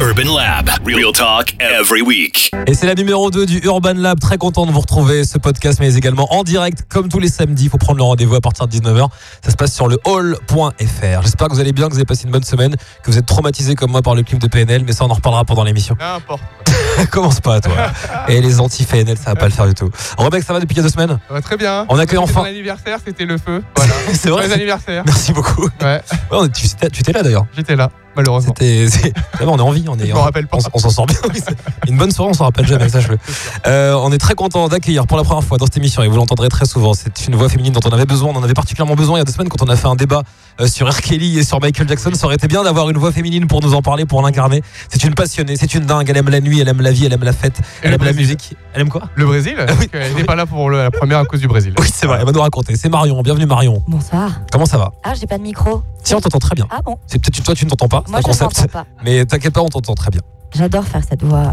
Urban Lab. Real talk every week. Et c'est la numéro 2 du Urban Lab. Très content de vous retrouver ce podcast, mais également en direct, comme tous les samedis. Il faut prendre le rendez-vous à partir de 19h. Ça se passe sur le hall.fr. J'espère que vous allez bien, que vous avez passé une bonne semaine, que vous êtes traumatisé comme moi par le clip de PNL, mais ça, on en reparlera pendant l'émission. N'importe. Commence pas, toi. Et les anti-PNL, ça va pas le faire du tout. Rebecca, ça va depuis a deux semaines? Ça va très bien. On accueille C'était enfin- Mon anniversaire, c'était le feu. Voilà. C'est vrai Bon anniversaire. Merci beaucoup. Ouais, Ouais, on est- tu étais- tu étais là d'ailleurs. j'étais là, malheureusement. C'était, on est en vie, on est. M'en rappelle pas. On, on s'en sort bien. oui, Une bonne soirée, on s'en rappelle jamais, sache-le. Euh, on est très content d'accueillir pour la première fois dans cette émission et vous l'entendrez très souvent. C'est une voix féminine dont on avait besoin. On en avait particulièrement besoin il y a deux semaines quand on a fait un débat euh, sur R. Kelly et sur Michael Jackson. Ça aurait été bien d'avoir une voix féminine pour nous en parler, pour l'incarner. C'est une passionnée, c'est une dingue. Elle aime la nuit, elle aime la vie, elle aime la fête, Et elle le aime la musique. Elle aime quoi? Le Brésil oui. parce qu'elle n'était pas là pour le- la première à cause du Brésil. Oui, c'est vrai. Elle va nous raconter. C'est Marion. Bienvenue Marion. Bonsoir. Comment ça va? Ah, j'ai pas de micro. Si on t'entend très bien. Ah bon C'est peut-être toi tu ne t'entends pas. C'est Moi, un je concept. pas. Mais t'inquiète pas, on t'entend très bien. J'adore faire cette voix ra-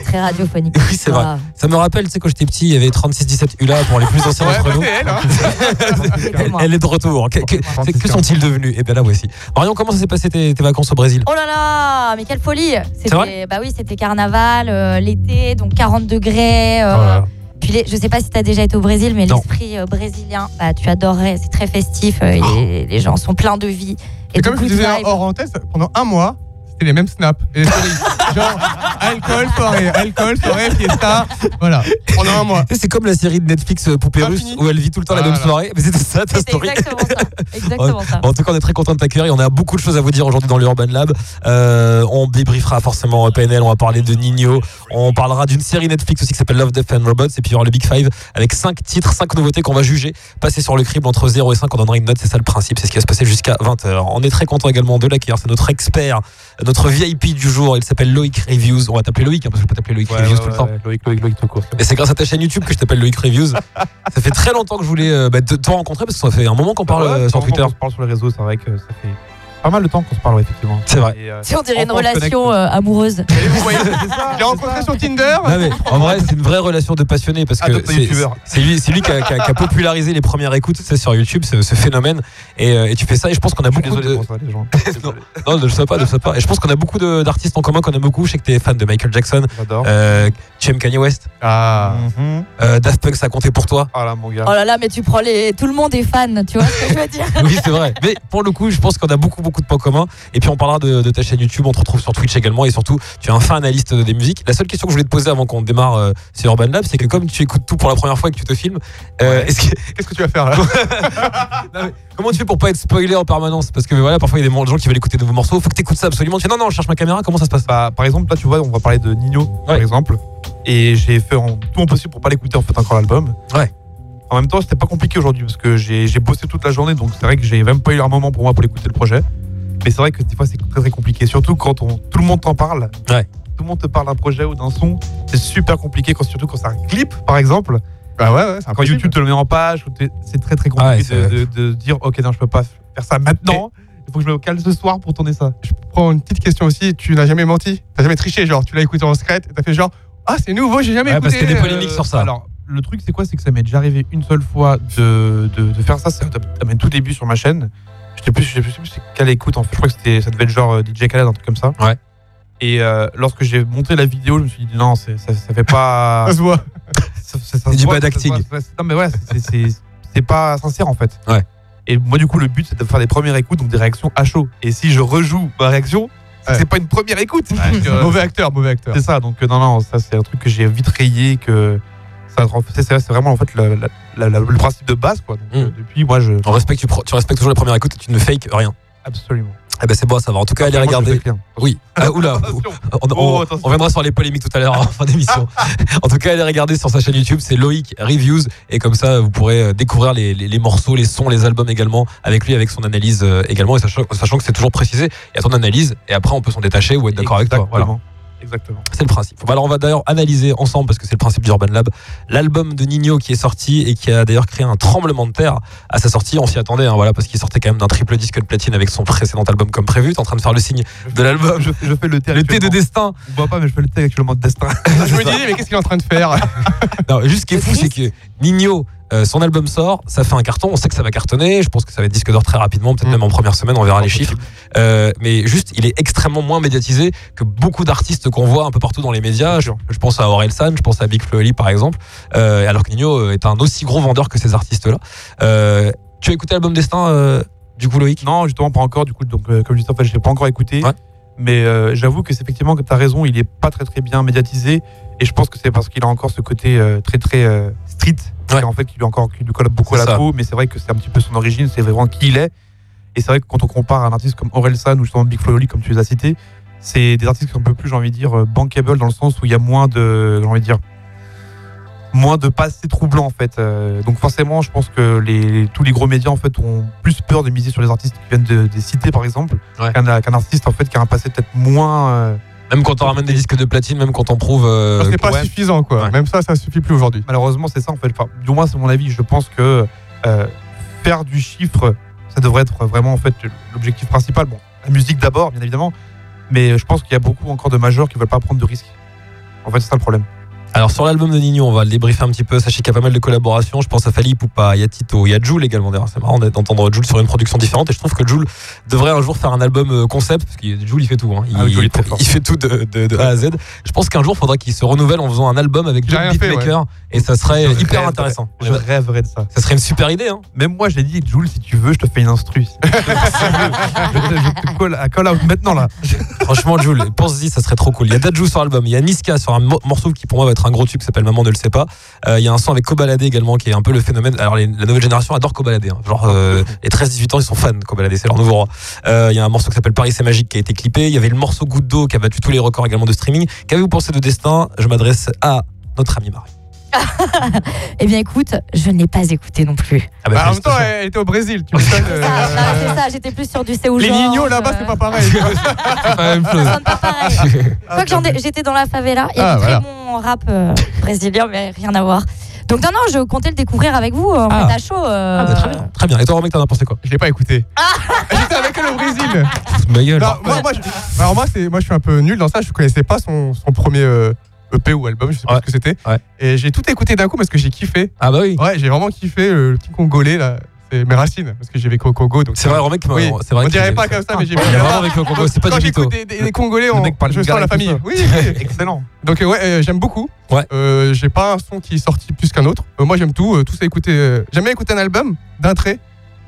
très radiophonique. Oui, c'est vrai. Ça me rappelle, tu sais, quand j'étais petit, il y avait 36-17 ULA pour les plus anciens Ouais, d'entre bah, nous. c'est elle. Hein. Elle est de retour. Que, que- que sont-ils devenus? Eh bien là voici. Marion, comment ça s'est passé tes, tes vacances au Brésil? Oh là là, mais quelle folie C'était vrai? Bah oui, c'était carnaval, euh, l'été, donc 40 degrés. euh, Voilà. Puis les- je sais pas si tu as déjà été au Brésil, mais l'esprit euh, brésilien, bah, tu adorerais. C'est très festif. euh, Oh. les, les gens sont pleins de vie et comme je good disais hors antenne, pendant un mois, c'était les mêmes snaps. Et les stories. Genre, alcool, soirée, alcool, soirée, fiesta. Voilà. Pendant un mois. C'est comme la série de Netflix euh, Poupée. Russe où elle vit tout le temps la même Voilà. soirée. Mais c'était ça ta story. exactement ça. Exactement ça. Bon, en tout cas, on est très content de t'accueillir. On a beaucoup de choses à vous dire aujourd'hui dans le Urban Lab. Euh, on débriefera forcément PNL. On va parler de Nino. On parlera d'une série Netflix aussi qui s'appelle Love, Death and Robots. Et puis il y aura le Big Five avec 5 titres, 5 nouveautés qu'on va juger. Passer sur le crible entre 0 et 5. On donnera une note. C'est ça le principe. C'est ce qui va se passer jusqu'à 20h. On est très content également de l'accueillir. C'est notre expert, notre VIP du jour. Il s'appelle Loïc Reviews. On va t'appeler Loïc hein, parce que je peux t'appeler Loïc Reviews tout le temps. Loïc, Loïc, Loïc, tout court. Et c'est grâce à ta chaîne YouTube que je t'appelle Loïc Reviews. ça fait très longtemps que je voulais euh, bah, te, te rencontrer parce que ça fait un moment qu'on parle euh, sur Twitter. On se parle sur les réseaux, c'est vrai que ça fait pas mal de temps qu'on se parle, ouais, effectivement. C'est vrai. Et, euh, Si on dirait une relation euh, amoureuse. Et vous voyez, J'ai rencontré sur Tinder. Non, mais en vrai, c'est une vraie relation de passionné parce que Adopte un c'est lui, qui a, qui a- qui a popularisé les premières écoutes c'est sur YouTube, ce, ce phénomène. Et, euh, et tu fais ça. Et je pense qu'on a Je suis beaucoup désolé de. pour ça, les gens. Non, non, ne le sais pas, ne le sais pas. Et je pense qu'on a beaucoup de- d'artistes en commun qu'on aime beaucoup. Je sais que t'es fan de Michael Jackson, J'adore. tu aimes Kanye West, Ah. Mhm. euh, Daft Punk, ça a compté pour toi. Ah là, mon gars. Oh là là, mais tu prends les. Tout le monde est fan, tu vois ce que je veux dire? Oui, c'est vrai. Mais pour le coup, je pense qu'on a beaucoup, beaucoup de points communs. Et puis, on parlera de, de ta chaîne YouTube. On te retrouve sur Twitch également. Et surtout, tu es un fin analyste des musiques. La seule question que je voulais te poser avant qu'on démarre euh, sur Urban Lab, c'est que comme tu écoutes tout pour la première fois et que tu te filmes, euh, Ouais. Qu'est-ce que tu vas faire là Non, mais comment tu fais pour pas être spoilé en permanence? Parce que voilà, parfois, il y a des gens qui veulent écouter de nouveaux morceaux. Faut que tu écoutes ça absolument. Tu fais non, non, je cherche ma caméra. Comment ça se passe? Bah, par exemple, là, tu vois, on va parler de Nino, par exemple. Et j'ai fait en tout mon possible pour pas l'écouter en fait encore l'album. Ouais. En même temps, c'était pas compliqué aujourd'hui parce que j'ai j'ai bossé toute la journée, donc c'est vrai que j'ai même pas eu un moment pour moi pour écouter le projet. Mais c'est vrai que des fois, c'est très très compliqué, surtout quand on, tout le monde t'en parle. Ouais. Tout le monde te parle d'un projet ou d'un son. C'est super compliqué, quand, surtout quand c'est un clip, par exemple. Bah ouais, ouais, c'est Quand. YouTube te le met en page, c'est très très Ah ouais, compliqué de, de- de dire ok non je peux pas faire ça maintenant. Il faut que je me cale ce soir pour tourner ça. Je prends une petite question aussi. Tu n'as jamais menti? T'as jamais triché Genre, tu l'as écouté en secret et t'as fait genre, ah, c'est nouveau, j'ai jamais Ouais, parce écouté. qu'il y a des euh, polémiques sur ça. Alors le truc c'est quoi? C'est que ça m'est déjà arrivé une seule fois de, de, de faire ça. C'est à mes tout début sur ma chaîne. Je sais plus, je sais plus quelle écoute en fait. Je crois que c'était ça devait être genre euh, DJ Khaled un truc comme ça. Ouais. Et euh, lorsque j'ai monté la vidéo, je me suis dit non, c'est- ça, ça fait pas. Ça se voit. ça- ça- ça du Non mais ouais, c'est- c'est c'est pas sincère en fait. Ouais. Et moi du coup le but c'est de faire des premières écoutes donc des réactions à chaud. Et si je rejoue ma réaction, Ouais. c'est pas une première écoute. Euh, Mauvais acteur, mauvais acteur. c'est ça. Donc euh, non non, ça c'est un truc que j'ai vite rayé que c'est vraiment en fait la- la- la- la- le principe de base quoi. Donc, Mm. euh, depuis moi je On respecte, tu, respectes toujours les premières écoutes et tu ne fake rien. absolument. Eh ben c'est bon à savoir. En tout cas, allez regarder. Oui. Ah, oula. On, on- Oh, on viendra sur les polémiques tout à l'heure en fin d'émission. en tout cas, allez regarder sur sa chaîne YouTube, c'est Loïc Reviews. Et comme ça, vous pourrez euh, découvrir les, les- les morceaux, les sons, les albums également, avec lui, avec son analyse euh, également. Et sachant, sachant que c'est toujours précisé, il y a ton analyse. Et après, on peut s'en détacher ou être d'accord avec toi. Voilà. Exactement. C'est le principe. Alors on va d'ailleurs analyser ensemble, parce que c'est le principe du Urban Lab, l'album de Nino qui est sorti et qui a d'ailleurs créé un tremblement de terre à sa sortie. On s'y attendait, hein, voilà, parce qu'il sortait quand même d'un triple disque de platine avec son précédent album comme prévu. T'es en train de faire le signe de l'album. Je, je fais le thé. Le thé de destin. On voit pas, mais je fais le thé actuellement de destin. Je me dis, mais qu'est-ce qu'il est en train de faire? Non, juste ce qui est fou, c'est que Nino Euh, son album sort, ça fait un carton, on sait que ça va cartonner, je pense que ça va être disque d'or très rapidement, peut-être Mm. même en première semaine, on verra les chiffres. Euh, mais juste, il est extrêmement moins médiatisé que beaucoup d'artistes qu'on voit un peu partout dans les médias. Je, je pense à Orelsan, je pense à Big Oli, par exemple, Euh, alors que Nino est un aussi gros vendeur que ces artistes-là. Tu as écouté l'album Destin, du coup, Loïc? Non, justement, pas encore. Du coup, donc, comme je disais, en fait, je l'ai pas encore écouté. Ouais. Mais j'avoue que c'est effectivement tu as raison, il est pas très très bien médiatisé. Et je pense que c'est parce qu'il a encore ce côté très très street. Ouais. En fait, qui lui, encore, qui lui colle beaucoup à la ça. peau. Mais c'est vrai que c'est un petit peu son origine, c'est vraiment qui il est. Et c'est vrai que quand on compare à un artiste comme Orelsan ou justement Big Flo Oli, comme tu les as cités, c'est des artistes qui sont un peu plus, j'ai envie de dire, euh, bankable dans le sens où il y a moins de, j'ai envie de dire, moins de passé troublant en fait. Euh, donc forcément, je pense que les, tous les gros médias en fait ont plus peur de miser sur les artistes qui viennent de, des cités par exemple, Ouais. qu'un qu'un artiste en fait qui a un passé peut-être moins. Même quand on ramène des disques de platine, même quand on prouve. euh, Ça, c'est pas ouais. suffisant, quoi. Ouais. Même ça, ça suffit plus aujourd'hui. malheureusement, c'est ça en fait. Enfin, du moins, c'est mon avis. Je pense que euh, faire du chiffre, ça devrait être vraiment en fait l'objectif principal. Bon, la musique d'abord, bien évidemment, mais je pense qu'il y a beaucoup encore de majors qui veulent pas prendre de risques. En fait, c'est ça le problème. Alors sur l'album de Nino, on va le débriefer un petit peu. Sachez qu'il y a pas mal de collaborations. Je pense à Fali Poupa, il y a Tito, il y a Joule également. D'ailleurs, c'est marrant d'entendre Joule sur une production différente. Et je trouve que Joule devrait un jour faire un album euh, concept, parce que Joule il fait tout. hein. Il, Ah oui, fait tout de, de- de A à Z. Je pense qu'un jour, il faudra qu'il se renouvelle en faisant un album avec J'ai fait, beatmakers. Et ça serait Je hyper intéressant. Je rêverais de ça. Ça serait une super idée. Hein. Même moi, je l'ai dit, Jules, si tu veux, je te fais une instru. je, te- je te call, à call out maintenant là. Franchement, Jules, pense-y, ça serait trop cool. Il y a Dadju sur l'album, il y a Niska sur un mo- morceau qui pour moi va être un gros tube qui s'appelle Maman ne le sait pas. Euh, il y a un son avec Kobalade également qui est un peu le phénomène. Alors la nouvelle génération adore Kobalade. hein. Genre euh, les 13-18 ans, ils sont fans de c'est leur nouveau roi. Euh, Il y a un morceau qui s'appelle Paris c'est magique qui a été clippé. Il y avait le morceau Goutte d'eau qui a battu tous les records également de streaming. Qu'avez-vous pensé de Destin? Je m'adresse à notre ami Marie. Eh bien, écoute, je n'ai pas écouté non plus. Ah bah, Bah, en même temps, elle était au Brésil. Tu m'étonnes, euh, Ah, non, c'est ça, j'étais plus sur du C'est où Les Nino là-bas, euh, c'est pas pareil. C'est pas la même chose. ça sonne pas pareil. Quoique j'en ai- j'étais dans la favela, il y Ah, voilà. très bon rap euh, brésilien, mais rien à voir. Donc non, non, je comptais le découvrir avec vous en Ah. fait à chaud. euh, Ah bah, très bien. Très bien. Et toi, Romain, t'en as pensé quoi? Je l'ai pas écouté. J'étais avec elle au Brésil. Ma gueule. Non, moi, moi, je, alors moi, c'est, moi, je suis un peu nul dans ça. Je connaissais pas son, son premier euh, EP ou album. Je sais pas Ouais. ce que c'était. Ouais. Et j'ai tout écouté d'un coup parce que j'ai kiffé. Ah bah oui. Ouais, j'ai vraiment kiffé euh, le petit congolais là. C'est mes racines parce que j'ai vécu au Congo. Donc C'est vrai, m'a- Oui. c'est vrai On dirait pas comme ça, mais j'ai vraiment avec le Congo, c'est pas du j'écoute des, des- des Congolais, on, mec parle je sens la tout famille. ça. Oui. Excellent. Donc euh, ouais, euh, j'aime beaucoup. Ouais. Euh, j'ai pas un son qui est sorti plus qu'un autre. Euh, moi j'aime tout, euh, tout ça écouter. euh, j'aime bien écouter un album d'un trait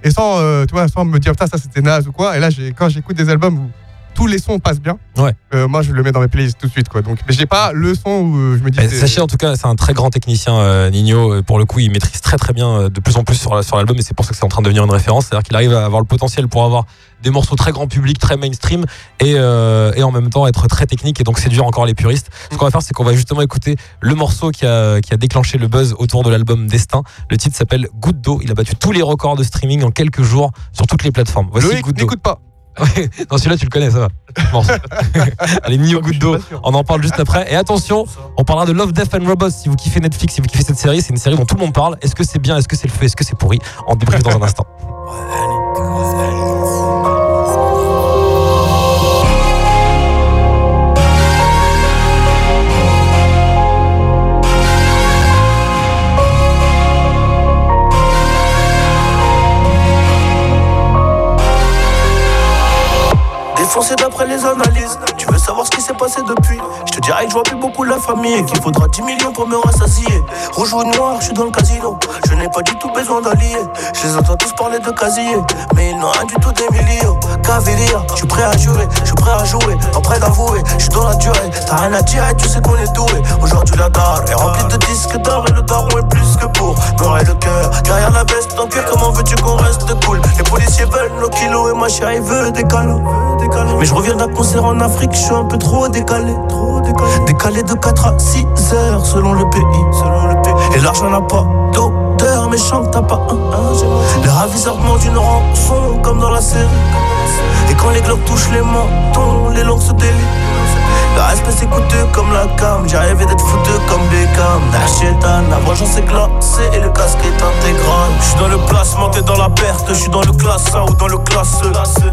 et sans, euh, tu vois, sans me dire putain ça c'était naze ou quoi. Et là quand j'écoute des albums où tous les sons passent bien, Ouais. euh, moi je le mets dans mes playlists tout de suite quoi. Donc mais j'ai pas le son où euh, je me dis. Eh, Sachez en tout cas, c'est un très grand technicien, euh, Nino. Pour le coup, il maîtrise très très bien de plus en plus sur, la- sur l'album et c'est pour ça que c'est en train de devenir une référence. C'est-à-dire qu'il arrive à avoir le potentiel pour avoir des morceaux très grand public, très mainstream et, euh, et en même temps être très technique et donc séduire encore les puristes. Ce qu'on va faire, c'est qu'on va justement écouter le morceau qui a, qui a déclenché le buzz autour de l'album Destin. Le titre s'appelle Goutte d'eau. Il a battu tous les records de streaming en quelques jours sur toutes les plateformes. Voici Loïc, n'écoute pas. Ouais, non, celui-là, tu le connais, ça va. Allez, Nino Goutte d'eau. On en parle juste après. Et attention, on parlera de Love, Death and Robots. Si vous kiffez Netflix, si vous kiffez cette série, c'est une série dont tout le monde parle. Est-ce que c'est bien? Est-ce que c'est le feu? Est-ce que c'est pourri? On débriefe dans un instant. Défoncé d'après les analyses, famille qu'il faudra 10 millions pour me rassasier. Rouge ou noir, je suis dans le casino, je n'ai pas du tout besoin d'allier Je les entends tous parler de casier, mais ils n'ont rien du tout des millions. Caviria, je suis prêt à jurer, je suis prêt à jouer, prêt d'avouer, je suis dans la durée. T'as rien à dire et tu sais qu'on est doué. Aujourd'hui la dalle est remplie de disques d'or et le daron est plus que pour et le cœur, derrière la veste en cuir, comment veux-tu qu'on reste cool? Les policiers veulent nos kilos et ma chérie veut des câlins mais je reviens d'un concert en Afrique, je suis un peu trop décalé. Trop décalé. Décalé de 4 à 6 heures selon le pays. Selon le pays. Et l'argent n'a pas d'odeur, mais chante t'as pas un. les ravisseurs demandent une rançon comme dans la série. Et quand les globes touchent les mentons, les langues se délient. Le respect c'est coûteux comme la cam. J'ai rêvé d'être foutu comme Beckham. Nachétan, la vengeance est glacée et le casque est intégral. Je suis dans le placement, t'es dans la perte. Je suis dans le classe A ou dans le classe.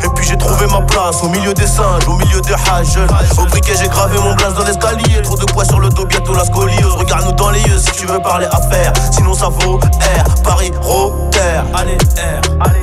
Et puis j'ai trouvé ma place au milieu des singes, au milieu des hages. Au briquet, j'ai gravé mon glace dans l'escalier. Trop de poids sur le dos, bientôt la scoliose. Regarde-nous dans les yeux si tu veux parler affaires. Sinon, ça vaut R, Paris, Rotter. Allez, R, allez.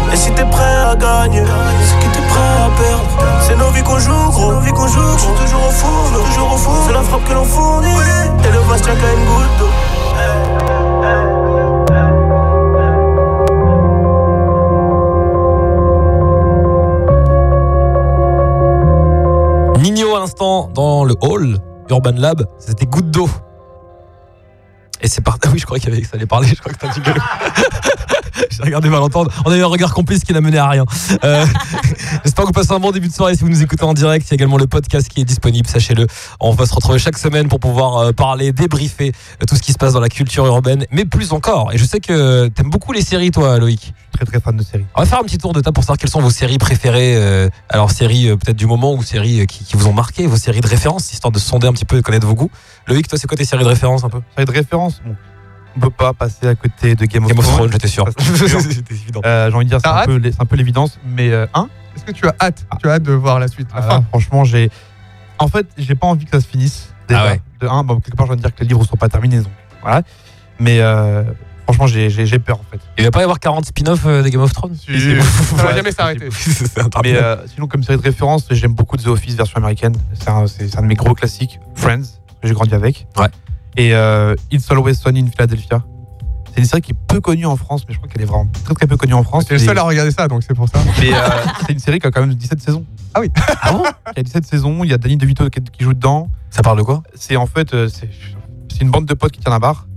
Et si t'es prêt à gagner, c'est que t'es prêt à perdre. C'est nos vies qu'on joue, gros. Nos vies qu'on joue, je suis toujours au fourneau. Toujours au fourneau. C'est la frappe que l'on fournit. Et le tient qu'à une goutte d'eau. Nino à l'instant dans le hall Urban Lab, c'était goutte d'eau. Et c'est parti. Ah oui, je croyais qu'il y avait- que ça allait parler. Je crois que t'as dit gueule. J'ai regardé mal entendre. On a eu un regard complice qui n'a mené à rien. Euh, J'espère que vous passez un bon début de soirée si vous nous écoutez en direct. Il y a également le podcast qui est disponible, sachez-le. On va se retrouver chaque semaine pour pouvoir euh, parler, débriefer euh, tout ce qui se passe dans la culture urbaine, mais plus encore. Et je sais que t'aimes beaucoup les séries, toi, Loïc. Très très fan de série. On va faire un petit tour de table pour savoir quelles sont vos séries préférées. alors, séries peut-être du moment ou séries qui, qui vous ont marqué, vos séries de référence, histoire de sonder un petit peu et connaître vos goûts. Loïc, toi, c'est quoi tes séries de référence un peu? Série de référence, bon, on peut pas passer à côté de Game of Game of Thrones. Thrones, j'étais sûr. Euh, J'ai envie de dire, c'est un, peu un l'évidence, mais euh, un, Est-ce que tu as hâte? Tu as hâte de voir la suite, la Ah, fin? franchement, j'ai. En fait, j'ai pas envie que ça se finisse. Déjà. Ah ouais. De un, bon, quelque part, je viens de dire que les livres sont pas terminés. Donc, voilà. Mais euh, franchement, j'ai j'ai- j'ai peur en fait. Il va pas y avoir 40 spin-offs euh, de Game of Thrones? Si, Ça va jamais s'arrêter. C'est Mais euh, sinon, comme série de référence, j'aime beaucoup The Office version américaine. C'est un, un de mes gros classiques. Friends, que j'ai grandi avec. Ouais. Et euh, It's Always Sunny in Philadelphia. C'est une série qui est peu connue en France, mais je crois qu'elle est vraiment très très peu connue en France. T'es le seul à regarder ça, donc c'est pour ça. Mais euh, c'est une série qui a quand même 17 saisons. Ah oui. Ah bon? Il y a 17 saisons, il y a Danny DeVito qui, qui joue dedans. Ça parle de quoi? C'est en fait, euh, c'est une bande de potes qui tient un bar.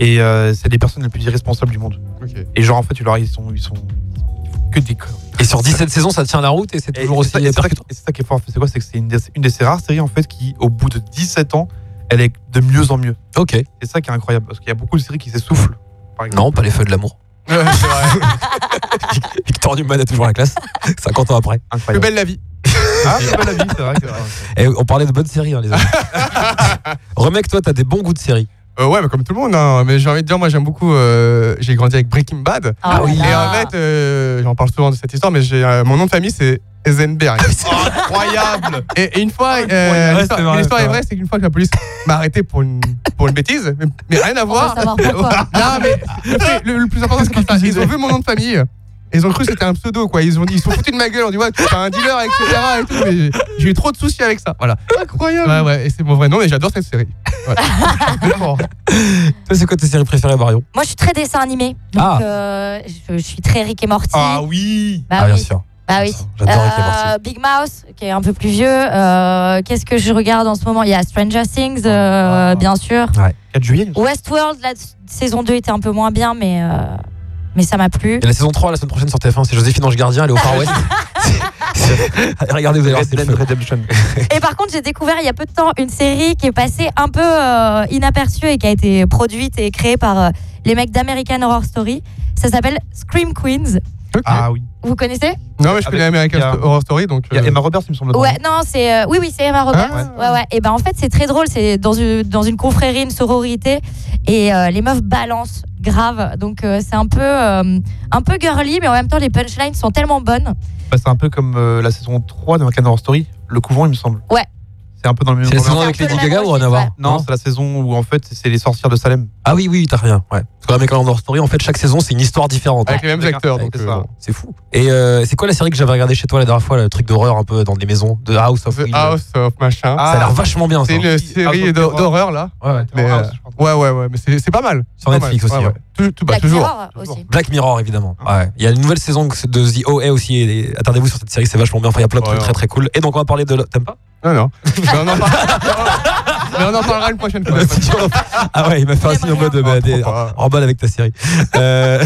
Et euh, c'est les personnes les plus irresponsables du monde. Ok. Et genre, en fait, tu leur ils sont, ils sont, ils font que des conneries. Et sur 17 saisons, ça tient la route et c'est Et toujours c'est aussi et c'est ça, et qui est fort. C'est quoi C'est que c'est une, des- une de ces rares séries en fait qui, au bout de 17 ans, elle est de mieux en mieux. Ok. C'est ça qui est incroyable parce qu'il y a beaucoup de séries qui s'essoufflent. Par exemple. Non, pas les feux de l'amour. Ouais, c'est vrai. Victor Newman est toujours la classe, 50 ans après. Plus Incroyable. belle la vie. Ah, c'est pas la vie, c'est vrai. c'est vrai. Et on parlait de bonnes séries, hein, les amis. Remec, toi, t'as des bons goûts de séries. Euh, ouais, mais comme tout le monde, hein. mais j'ai envie de dire, moi j'aime beaucoup. euh, j'ai grandi avec Breaking Bad. Ah oui. Et en fait, euh, j'en parle souvent de cette histoire, mais j'ai euh, mon nom de famille c'est Eisenberg. Incroyable. Et, et une fois, euh, Ouais, l'histoire c'est vrai, l'histoire c'est est vrai. vraie, c'est qu'une fois que la police m'a arrêté pour une, pour une bêtise, mais, mais rien à On voir. veut savoir pourquoi. Non, mais le, le- plus important, c'est qu'ils ils ont vu mon nom de famille. Ils ont cru que c'était un pseudo, quoi. Ils ont dit, ils se sont foutus de ma gueule. On dit, ouais, tu es un dealer, etc. Et tout, mais j'ai eu trop de soucis avec ça. Voilà. Incroyable. Ouais, ouais, et c'est mon vrai nom, et j'adore cette série. Voilà. Vraiment. Toi, c'est quoi tes séries préférées, Marion? Moi, je suis très dessin animé. Donc, Ah. euh, je, je suis très Rick et Morty. Ah oui. Bah Ah, bien oui. sûr. Bah oui. J'adore Rick et Morty. Euh, Big Mouse, qui est un peu plus vieux. Euh, Qu'est-ce que je regarde en ce moment? Il y a Stranger Things, euh, bien sûr. 4 juillet. Westworld, la saison 2 était un peu moins bien, mais, euh, mais ça m'a plu. Et la saison 3, la semaine prochaine sur TF1, c'est Joséphine Ange Gardien, elle est au Far West. Regardez, vous allez voir, c'est le. Et par contre, j'ai découvert il y a peu de temps une série qui est passée un peu euh, inaperçue et qui a été produite et créée par euh, les mecs d'American Horror Story. Ça s'appelle Scream Queens. Ah oui. Vous connaissez Non, mais je connais American a- Horror Story, donc. Il y a euh, Emma Roberts, il me semble. Ouais, non, c'est euh, oui, oui, c'est Emma Roberts. Ah, ouais, ouais. Et ben en fait, c'est très drôle. C'est dans une dans une confrérie, une sororité, et euh, les meufs balancent grave. Donc euh, c'est un peu euh, un peu girly, mais en même temps les punchlines sont tellement bonnes. Bah, c'est un peu comme euh, la saison 3 d'American Horror Story, Le Couvent, il me semble. Ouais. C'est un peu dans le même C'est la saison avec Lady la Gaga ou rien à voir ouais. Non, c'est la saison où en fait c'est les sorcières de Salem. Ah oui, oui, t'as rien. Ouais. Parce que American Horror Story, en fait, chaque saison, c'est une histoire différente. Avec les mêmes acteurs, donc. ça. euh, bon. C'est fou. Et euh, c'est quoi la série que j'avais regardé chez toi la dernière fois, le truc d'horreur un peu dans des maisons de House of The Will House of Machin. Ça a l'air vachement bien, c'est une série d'horreur, là. Ouais, ouais. Mais, House, euh. Ouais, ouais, ouais, mais c'est c'est pas mal. Sur Netflix mal. aussi. Ouais, ouais. ouais. Tout- tout- bah, Black toujours. Mirror toujours. aussi. Black Mirror, évidemment. Ouais. Il y a une nouvelle saison de The OA aussi. attendez-vous sur cette série, c'est vachement bien. Enfin, il y a plein de trucs très très cool. Et donc, on va parler de. T'aimes pas Non, non. Mais on en parle- Mais on en parlera une prochaine fois. ah ouais, il m'a fait un signe en mode bah, des- pas. remballe avec ta série. Euh,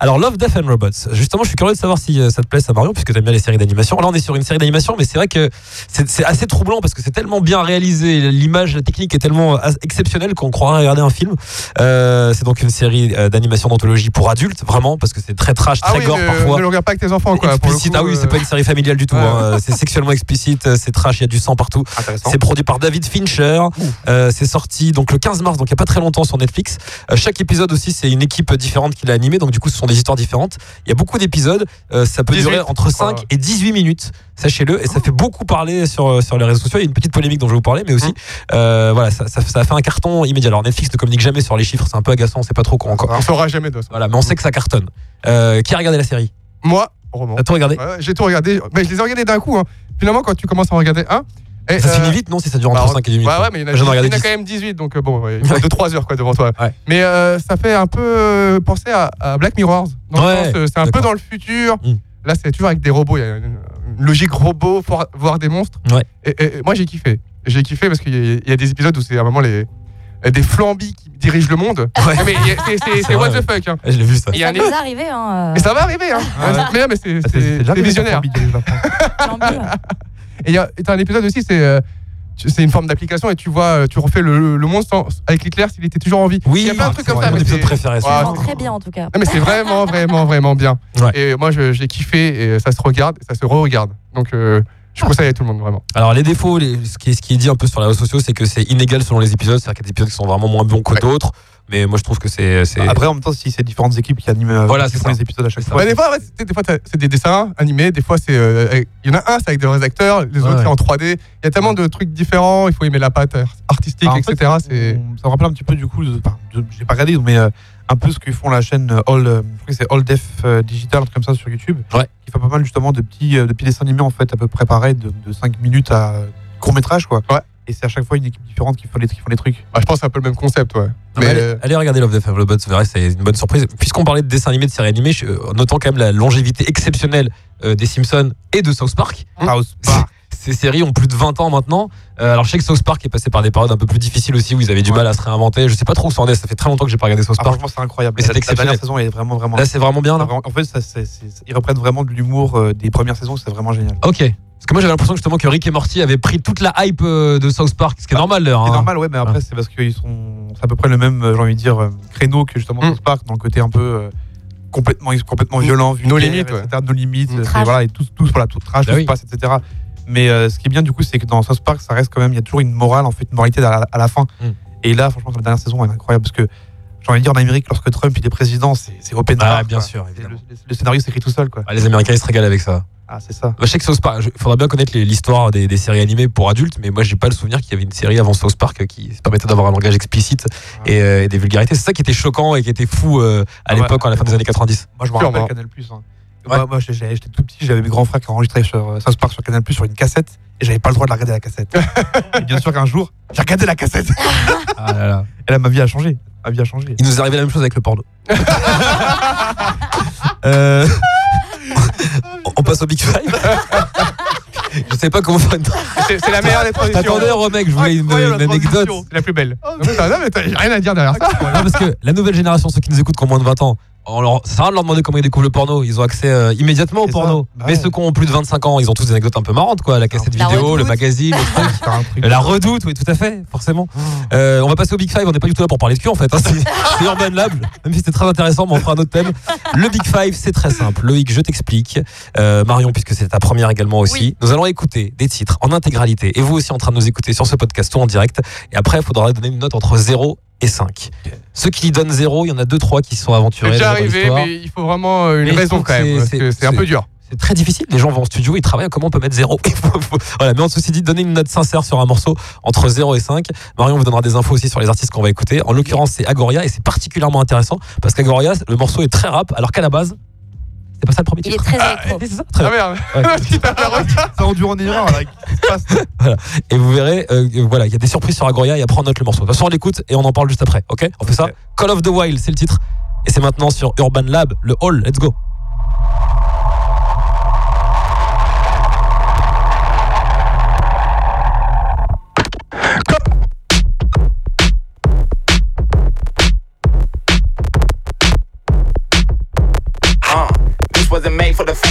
alors Love, Death and Robots. Justement, je suis curieux de savoir si euh, ça te plaît, ça Marion, puisque t'aimes bien les séries d'animation. Là, on est sur une série d'animation, mais c'est vrai que c'est assez troublant parce que c'est tellement bien réalisé, l'image, la technique est tellement exceptionnelle qu'on croirait regarder un film. Euh, c'est donc une série d'animation d'anthologie pour adultes, vraiment, parce que c'est très trash, Ah très oui, gore parfois. ne le regarde pas avec tes enfants, quoi. pour le Explicite. coup, ah oui, c'est pas une série familiale du tout. ouais. hein. C'est sexuellement explicite, c'est trash, il y a du sang partout. Intéressant. C'est produit par David Fincher. Euh, c'est sorti donc le 15 mars, donc il n'y a pas très longtemps sur Netflix. Euh, chaque épisode aussi, c'est une équipe différente qui l'a animé, donc du coup, ce sont des histoires différentes. Il y a beaucoup d'épisodes. Euh, ça peut 18, durer entre je crois. 5 et 18 minutes, sachez-le. Et ça fait beaucoup parler sur, sur les réseaux sociaux. Il y a une petite polémique dont je vais vous parler, mais aussi, euh, voilà, ça, ça, ça a fait un carton immédiat. Alors Netflix ne communique jamais sur les chiffres, c'est un peu agaçant, on sait pas trop quoi encore. On saura jamais de ça. Voilà, mais on sait que ça cartonne. Qui a regardé la série? Moi, roman. T'as tout regardé Ouais, J'ai tout regardé. Mais je les ai regardés d'un coup. hein. Finalement, quand tu commences à en regarder un. Et, Ça euh, finit vite, non Si ça dure entre bah, 5 et 10 minutes. Ouais, ouais, mais il y en a, J'en ai regardé il y en a 10. quand même 18, donc euh, bon, il faut 2-3 heures quoi, devant toi. Ouais. Mais euh, ça fait un peu euh, penser à, à Black Mirror. Dans le Ouais, c'est un peu dans le futur. Mm. Là, c'est toujours avec des robots. Il y a une, logique robot, voire- des monstres. Ouais. Et, et- et moi, j'ai kiffé. J'ai kiffé parce qu'il y, a- y a des épisodes où c'est à un moment les, des flambis qui dirigent le monde. Ouais. Mais y a- c'est- what the fuck. hein. Je l'ai vu ça. Y a Ça est arrivé, hein. mais ça va arriver, hein. Ouais. Mais, mais c'est Ah, visionnaire. ça, Et il y a t'as un épisode aussi, c'est euh, c'est une forme d'application et tu vois, euh, tu refais le, le monde sans- avec l'éclair s'il était toujours en vie. Oui, il y a plein de trucs c'est comme ça. mon épisode c'est- préféré. Ouais, rend très bien, en tout cas. Non, mais c'est vraiment, vraiment, vraiment bien. Ouais. Et moi, je, je l'ai kiffé et ça se regarde et ça se re-regarde. Donc, euh, je conseille à tout le monde, vraiment. Alors les défauts, les- ce, qui est, ce qui est dit un peu sur les réseaux sociaux, c'est que c'est inégal selon les épisodes. C'est-à-dire qu'il y a des épisodes qui sont vraiment moins bons que Ouais. d'autres. Mais moi je trouve que c'est. c'est- Après, en même temps, si c'est différentes équipes qui animent euh, Voilà, qui c'est font ça. les épisodes à chaque fois. Ouais, des fois, ouais, c'est des fois, t'as- c'est des dessins animés. Des fois, c'est. euh, Il y en a un, c'est avec des vrais acteurs. Les Ouais, autres, ouais. c'est en 3D. Il y a tellement de trucs différents. Il faut aimer la patte artistique, Ah, fait, etc. Ça me rappelle un petit peu du coup, de- enfin, j'ai pas regardé, mais euh, un peu ce que font la chaîne euh, All, euh, je crois que c'est All Def euh, Digital, un truc comme ça sur YouTube, Ouais. qui fait pas mal justement de petits, de petits dessins animés en fait à peu près pareil, de, de 5 minutes à court métrage quoi. Ouais. Et c'est à chaque fois une équipe différente qui fait les, qui font les trucs. Bah, je pense que c'est un peu le même concept, ouais. Non, Mais, mais allez, euh, allez regarder Love Death and Robots, c'est une bonne surprise. Puisqu'on parlait de dessins animés, de séries animées, notant quand même la longévité exceptionnelle euh, des Simpsons et de South Park. House Park. Ces séries ont plus de 20 ans maintenant. Euh, alors je sais que South Park est passé par des périodes un peu plus difficiles aussi où ils avaient du Ouais. mal à se réinventer. Je sais pas trop où ça en est. Ça fait très longtemps que j'ai pas regardé South Ah, Park. franchement, c'est incroyable. Mais la, dernière saison est vraiment vraiment. Là c'est vraiment bien. Là. en fait, ça, ils reprennent vraiment de l'humour euh, des premières saisons, c'est vraiment génial. Ok. Parce que moi j'avais l'impression justement que Rick et Morty avaient pris toute la hype euh, de South Park, ce qui est Bah, normal. C'est hein. normal, ouais, mais après, c'est parce qu'ils sont. À peu près le même, j'ai envie de dire, créneau que justement Mm. South Park, dans le côté un peu. euh, complètement, complètement violent, Nos vulgaire, limites, ouais. etc., nos limites, Mm. Trash. voilà, et tout, tout, voilà, tout trash, Bah tout oui. passe, etc. Mais euh, ce qui est bien du coup, c'est que dans South Park, ça reste quand même, il y a toujours une morale, en fait, une moralité à la, à la fin. Mm. Et là, franchement, la dernière saison elle est incroyable parce que j'ai envie de dire, en Amérique, lorsque Trump il est président, c'est open Ah, bar, bien quoi. sûr, évidemment. Le, le scénario s'écrit tout seul, quoi. Ah, les Américains ils se régalent avec ça. Ah, c'est ça. Bah, je sais que South Park, il faudra bien connaître l'histoire des, des séries animées pour adultes, mais moi j'ai pas le souvenir qu'il y avait une série avant South Park qui se permettait d'avoir un langage explicite et, euh, et des vulgarités. C'est ça qui était choquant et qui était fou euh, à Ah ouais, l'époque, à la fin des années 90. Moi, je me rappelle Canal Plus. Hein. Ouais. Moi, j'étais tout petit, j'avais mes grands frères qui enregistraient sur euh, South Park sur Canal Plus sur une cassette et j'avais pas le droit de la regarder la cassette. et bien sûr qu'un jour, j'ai regardé la cassette. Ah là là. Et là, ma vie a changé. Ma vie a changé. Il nous est arrivé la même chose avec le porno. Euh, On passe au Big Five. Je sais pas comment faire une. c'est la meilleure des transitions. T'attendais, Romeck, je voulais une, anecdote. C'est la plus belle. Non, mais t'as- non, mais t'as j'ai rien à dire derrière ça. Non, parce que la nouvelle génération, ceux qui nous écoutent, qui ont moins de 20 ans, on leur, ça sert à rien de leur demander comment ils découvrent le porno. Ils ont accès euh, immédiatement au porno. ça. Bah Mais ceux qui ont plus de 25 ans, ils ont tous des anecdotes un peu marrantes, quoi. La cassette La vidéo, le magazine, le. La redoute, oui, tout à fait, forcément. Euh, on va passer au Big Five. On n'est pas du tout là pour parler de cul, en fait. hein. C'est c'est Urban Lab. Même si c'était très intéressant, mais on fera un autre thème. Le Big Five, c'est très simple. Loïc, je t'explique. Euh, Marion, puisque c'est ta première également aussi. Oui. Nous allons écouter des titres en intégralité. Et vous aussi en train de nous écouter sur ce podcast ou en direct. Et après, il faudra donner une note entre 0 et 5. Ceux qui donnent 0, il y en a 2-3 qui sont C'est aventurés. déjà arrivé, mais il faut vraiment euh, Mais une je raison quand même. parce c'est- que C'est un peu dur. C'est très difficile. Les gens vont en studio, ils travaillent. Comment on peut mettre 0 Voilà. Mais en ceci dit, donner une note sincère sur un morceau entre 0 et 5. Marion vous donnera des infos aussi sur les artistes qu'on va écouter. En l'occurrence, c'est Agoria et c'est particulièrement intéressant parce qu'Agoria, le morceau est très rap, alors qu'à la base, c'est pas ça le premier Il est titre. très électro. C'est ça Très Ah bien. merde. Ouais. Ça en erreur. qui se passe. Et vous verrez, euh, voilà, il y a des surprises sur Agoria et après on note le morceau. De toute façon, on l'écoute et on en parle juste après. Ok? On fait ça. Call of the Wild, c'est le titre. Et c'est maintenant sur Urban Lab, le hall. Let's go.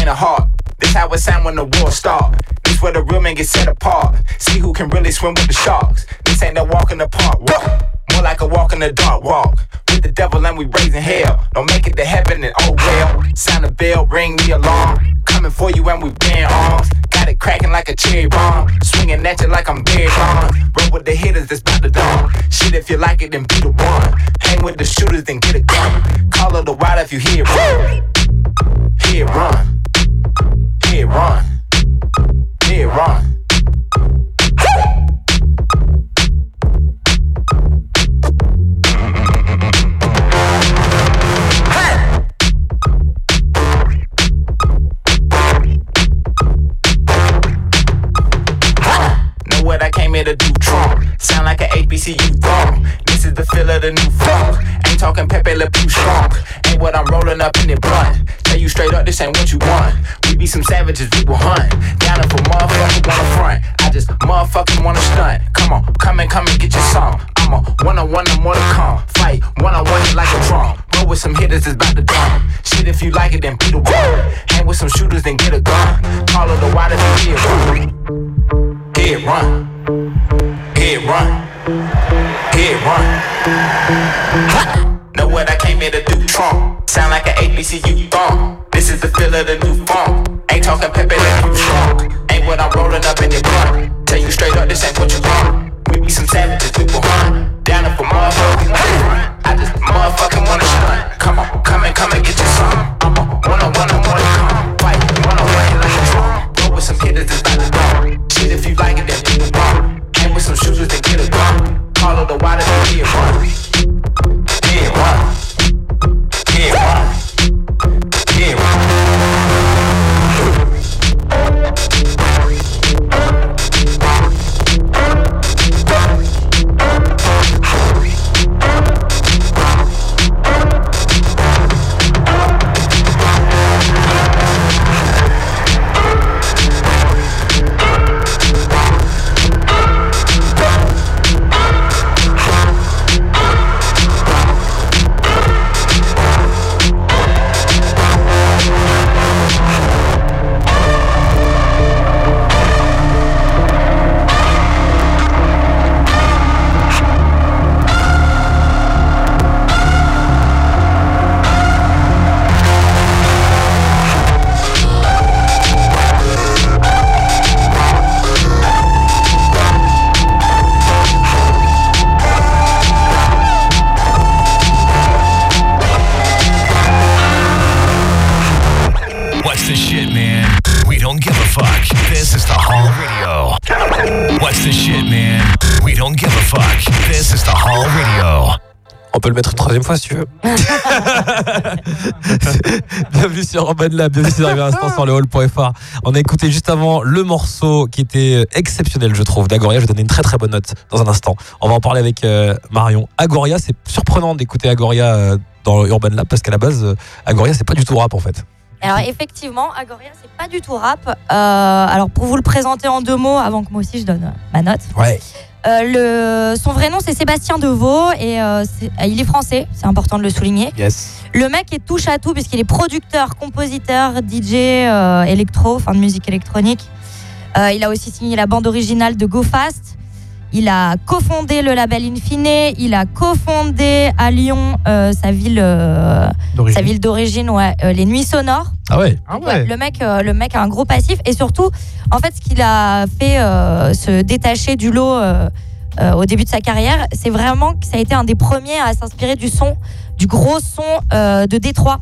a heart. This how it sound when the war start. This where the real men get set apart. See who can really swim with the sharks. This ain't no walk in the park walk. More like a walk in the dark walk. With the devil and we raising hell. Don't make it to heaven and oh well. Sound the bell, ring the alarm. Coming for you and we bearing arms. Got it cracking like a cherry bomb. Swinging at you like I'm Barry Bonds. Roll with the hitters that's about to dawn. Shit, if you like it, then be the one. Hang with the shooters, then get a gun. Call her the wild if you hear it run. Hear it run. It run. It run. Know what I came here to do, Trump. Sound like an. This is the feel of the new funk. Ain't talking Pepe Le Pew. Ain't what I'm rolling up in the blunt. Tell you straight up, this ain't what you want. Be some savages, we will hunt. Down for motherfuckers wanna front. I just motherfucking wanna stunt. Come on, come and come and get your song. I'm a one on one, I'm more to come. Fight one on one, like a drum. Roll with some hitters, it's about to drum. Shit, if you like it, then be the one. Hang with some shooters, then get a gun. Call it the water, you hear run. Head run. Head run. Head run. Know what I came here to do, Trump. Sound like an ABCU thumb. This is the feel of the new funk. Ain't talking Pepe like strong. Ain't what I'm rolling up in the blunt. Sur Urban Lab, à l'instant sur le hall.fr. On a écouté juste avant le morceau qui était exceptionnel, je trouve, d'Agoria. Je vais donner une très très bonne note dans un instant. On va en parler avec euh, Marion. Agoria, c'est surprenant d'écouter Agoria euh, dans Urban Lab parce qu'à la base, euh, Agoria, c'est pas du tout rap en fait. Alors effectivement, Agoria, c'est pas du tout rap. Euh, alors pour vous le présenter en deux mots, avant que moi aussi je donne euh, ma note. Ouais. Euh, le, son vrai nom c'est Sébastien Deveau et euh, euh, il est français, c'est important de le souligner. Yes. Le mec est touche à tout puisqu'il est producteur, compositeur, DJ, euh, électro, enfin de musique électronique. Euh, il a aussi signé la bande originale de Go Fast. Il a cofondé le label Infine. Il a cofondé à Lyon euh, sa ville, euh, sa D'origine. ville d'origine, ouais, euh, les Nuits Sonores. Ah ouais Ah Ouais, le mec, euh, le mec a un gros passif et surtout, en fait, ce qu'il a fait euh, se détacher du lot euh, euh, au début de sa carrière, c'est vraiment que ça a été un des premiers à s'inspirer du son, du gros son euh, de Détroit,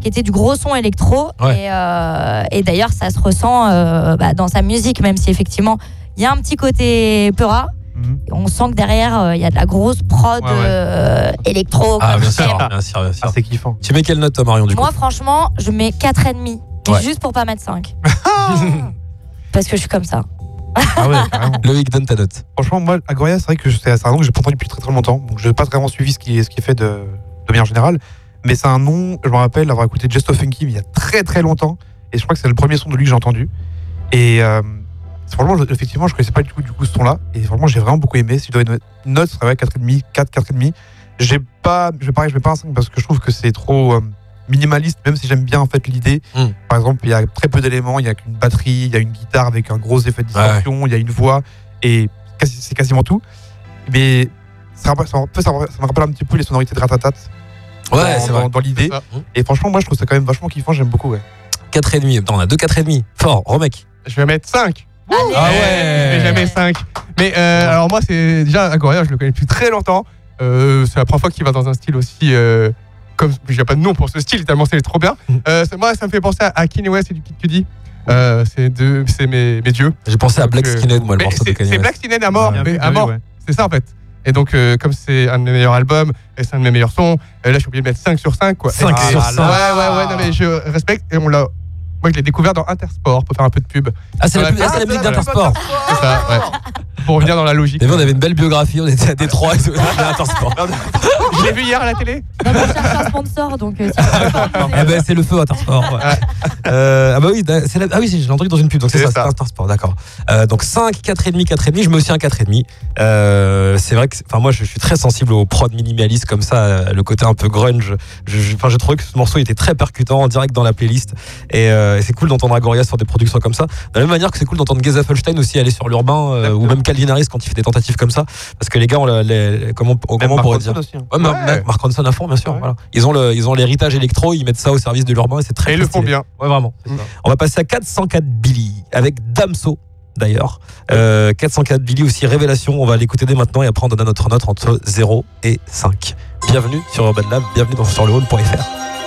qui était du gros son électro. Ouais. Et, euh, et d'ailleurs, ça se ressent euh, bah, dans sa musique, même si effectivement, il y a un petit côté peura. Mhm. On sent que derrière, euh, il y a de la grosse prod Ouais, ouais. euh, électro. Ah comme bien sûr, bien sûr, bien sûr. Ah, c'est kiffant. Tu mets quelle note toi Marion du coup Moi, franchement, je mets 4,5. Et Ouais. juste pour pas mettre 5. Parce que je suis comme ça. Ah ouais. Loïc, donne ta note. Franchement, moi, Agoria, c'est vrai que je- c'est un nom que j'ai pas entendu depuis très très longtemps. Donc, je n'ai pas vraiment suivi ce qui est, ce qui est fait de, de manière générale. Mais c'est un nom, je me rappelle avoir écouté Just of Funky il y a très très longtemps. Et je crois que c'est le premier son de lui que j'ai entendu. Et euh, franchement, je- effectivement, je connaissais pas du tout du coup ce son-là. Et franchement, j'ai vraiment beaucoup aimé. Si je dois une note, ce serait ouais, 4,5, 4, 4,5. J'ai pas, je vais pareil, je vais pas un 5 parce que je trouve que c'est trop. euh, minimaliste, même si j'aime bien en fait l'idée. Mm. Par exemple, il y a très peu d'éléments, il y a qu'une batterie, il y a une guitare avec un gros effet de distorsion, il y a une voix, et c'est quasiment tout. Mais ça, me rappelle un petit peu les sonorités de Ratatat Ouais, dans, c'est vrai. dans- dans l'idée. Ça. Et franchement, moi je trouve ça quand même vachement kiffant, j'aime beaucoup. Ouais. 4,5. Attends, on a deux 4,5. Fort, remec. Je vais mettre 5. Allez. Ah ouais. Je vais jamais 5. Mais euh, alors moi, c'est déjà Agoria, je le connais depuis très longtemps. Euh, c'est la première fois qu'il va dans un style aussi. Euh, comme j'ai pas de nom pour ce style, tellement c'est trop bien. Mm. Euh, moi, ça me fait penser à, Kanye West et du Kid Cudi. Euh, c'est deux, c'est mes, mes dieux. J'ai pensé à Black euh, Skinhead, moi, le morceau de c'est Kanye c'est. Black Skinhead à mort, mais à mort. ouais. C'est ça en fait. Et donc, euh, comme c'est un de mes meilleurs albums et c'est un de mes meilleurs sons, là, je suis obligé de mettre 5 sur 5. Quoi. 5 Et- sur Ouais, 5. ouais, ouais, non, mais je respecte. Et on l'a. Moi, je l'ai découvert dans Intersport pour faire un peu de pub. Ah, c'est la, ah, c'est pub d'Intersport. C'est ça, ouais. Pour revenir dans la logique. Vu, on avait une belle biographie, on était à Détroit et tout. Je l'ai vu hier à la télé. On un sponsor, donc euh, Ah ben c'est le feu Intersport. ouais. Euh, ah bah oui, la- ah oui, l'ai entendu dans une pub, donc c'est C'est ça. Intersport, d'accord. Euh, donc 5, 4,5, 4,5, je mets aussi un 4,5. Euh, c'est vrai que, enfin moi je suis très sensible aux prod minimalistes comme ça, le côté un peu grunge. Enfin, je trouvais que ce morceau était très percutant, en direct dans la playlist. Et, euh, c'est cool d'entendre Agoria sur des productions comme ça. De la même manière que c'est cool d'entendre Geza Felstein aussi aller sur l'urbain, euh, ou même Calvin Harris quand il fait des tentatives comme ça. Parce que les gars, on l'a- les- comment, comment on pourrait dire aussi, hein. Ouais, Ouais. Mark Ronson à fond, bien sûr. Ouais. Voilà. Ils ont le, ils ont l'héritage électro, ils mettent ça au service de l'urbain et c'est très Et ils le font bien. Ouais, vraiment. Mm. On va passer à 404 Billy avec Damso. D'ailleurs, Euh, 404 Billy aussi révélation. On va l'écouter dès maintenant et après on donne notre note entre 0 et 5. Bienvenue sur Urban Lab, bienvenue dans sur le hall.fr.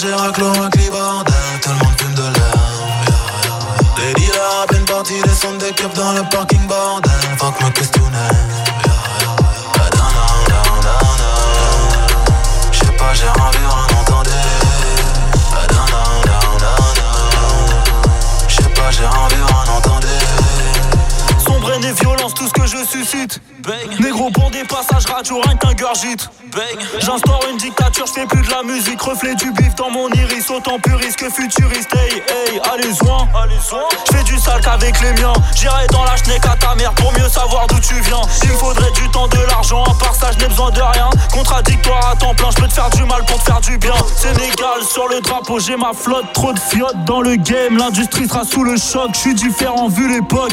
j'ai un clip bordel, tout le monde fume de l'air. Les dealers à peine partis, descendent des cups dans le parking bordel, fuck me questionner. J'sais pas, j'ai envie Sombre et violence, tout ce que je suscite. Négro pour des passages radio, rien qu'un gurgite. J'instaure une dictature, je fais plus de la musique. Reflet du bif dans mon iris, autant puriste que futuriste. Hey, hey, allez soin. Je fais du sale qu'avec les miens. J'irai dans la schneck à ta mère pour mieux savoir d'où tu viens. Il me faudrait du temps, de l'argent. À part ça, je n'ai besoin de rien. Contradictoire à temps plein, je peux te faire du mal pour te faire du bien. Sénégal sur le drapeau, j'ai ma flotte. Trop de fiottes dans le game. L'industrie sera sous le choc. Je suis différent vu l'époque.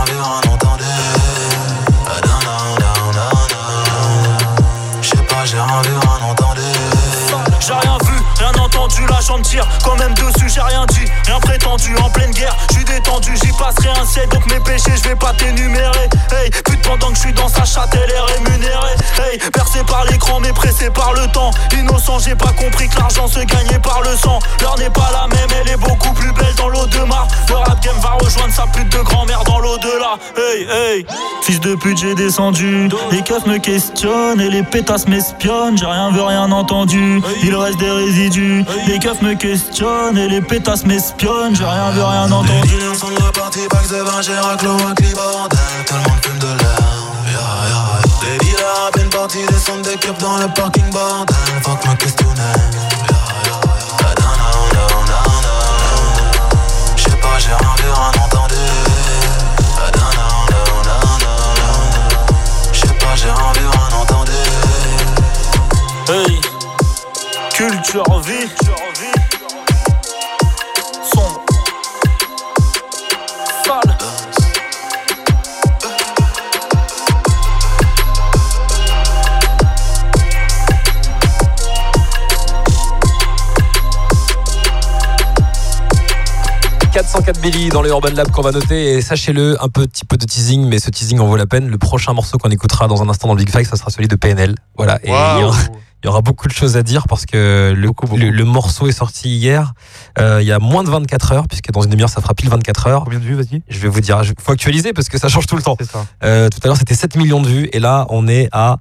en pleine guerre, je suis détendu, passerai un siècle, donc mes péchés, je vais pas t'énumérer. Hey, pute pendant que je suis dans sa chatte, elle est rémunérée. Hey, percé par l'écran, mais pressé par le temps. Innocent, j'ai pas compris que l'argent se gagnait par le sang. L'heure n'est pas la même, elle est beaucoup plus belle dans l'au-delà. Le rap game va rejoindre sa pute de grand-mère dans l'au-delà. Hey, hey, fils de pute, j'ai descendu. Les keufs me questionnent et les pétasses m'espionnent. J'ai rien vu, rien entendu. Il reste des résidus. Les keufs me questionnent et les pétasses m'espionnent. J'ai rien vu, rien entendu. Dealers sont de vin, de à peine dans le parking bordel. Non. J'sais pas, j'ai rien non, non, non. J'sais pas, j'ai rien culture vie. 404 Billy dans les Urban Lab qu'on va noter et sachez-le, un petit peu de teasing, mais ce teasing en vaut la peine. Le prochain morceau qu'on écoutera dans un instant dans le Big Five, ça sera celui de PNL. Voilà. Et il y aura- Il y aura beaucoup de choses à dire parce que le, Beaucoup, beaucoup. le, le morceau est sorti hier. euh, il y a moins de 24 heures, puisque dans une demi-heure, ça fera pile 24 heures. Combien de vues, vas-y Je vais vous dire, il faut actualiser parce que ça change tout le temps. Euh, tout à l'heure, c'était 7 millions de vues et là, on est à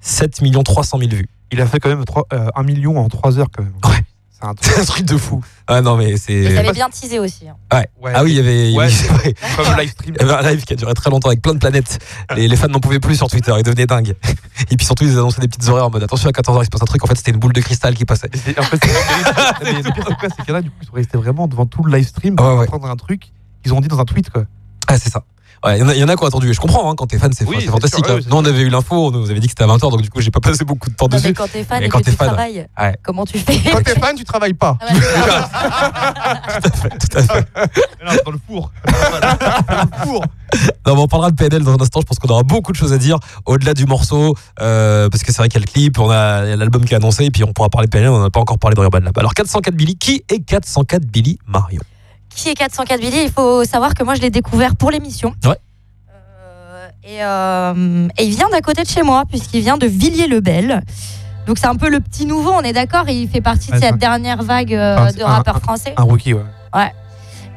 7 millions 300 000 vues. Il a fait quand même 3, 1 million en 3 heures quand même. Ouais. C'est un truc. C'est un truc de fou. Ah non, mais c'est. ça avait bien teasé aussi. hein. Ouais. Ah oui, il y avait. il y Ouais. avait- c'est vrai. Comme live stream. Il y avait un live qui a duré très longtemps avec plein de planètes. Les, les fans n'en pouvaient plus sur Twitter, ils devenaient dingues. Et puis surtout, ils annonçaient des petites horaires en mode attention à 14h, il se passe un truc. En fait, c'était une boule de cristal qui passait. En fait, c'est mais le pire, c'est quoi C'est qu'il y en a, du coup, ils sont restés vraiment devant tout le live stream Ah ouais, pour ouais. prendre un truc qu'ils ont dit dans un tweet, quoi. Ah, c'est ça. Ouais, il y en a- il y, en a qui ont attendu. Et je comprends, hein, quand t'es fan, c'est Oui, fantastique. sûr, hein. Nous, on avait eu l'info, on nous avait dit que c'était à 20h, donc du coup, j'ai pas passé beaucoup de temps Non, mais dessus. quand t'es fan Mais et quand que t'es tu fan, travailles, ouais. comment tu fais Quand t'es fan, tu travailles pas. Ah ouais, c'est ça. Tout à fait. Non, dans le four. dans le four. Non, mais on parlera de PNL dans un instant. Je pense qu'on aura beaucoup de choses à dire au-delà du morceau, euh, parce que c'est vrai qu'il y a le clip, on a il y a l'album qui est annoncé, et puis on pourra parler de PNL. On n'en a pas encore parlé dans Urban Lab. Alors 404 Billy, qui est 404 Billy Mario? Qui est 404 Billy Il faut savoir que moi, je l'ai découvert pour l'émission. Ouais. Euh, et, euh, et il vient d'à côté de chez moi, puisqu'il vient de Villiers-le-Bel. Donc c'est un peu le petit nouveau, on est d'accord. Il fait partie de Ouais, cette dernière vague euh, de rappeurs un- français. Un rookie, ouais.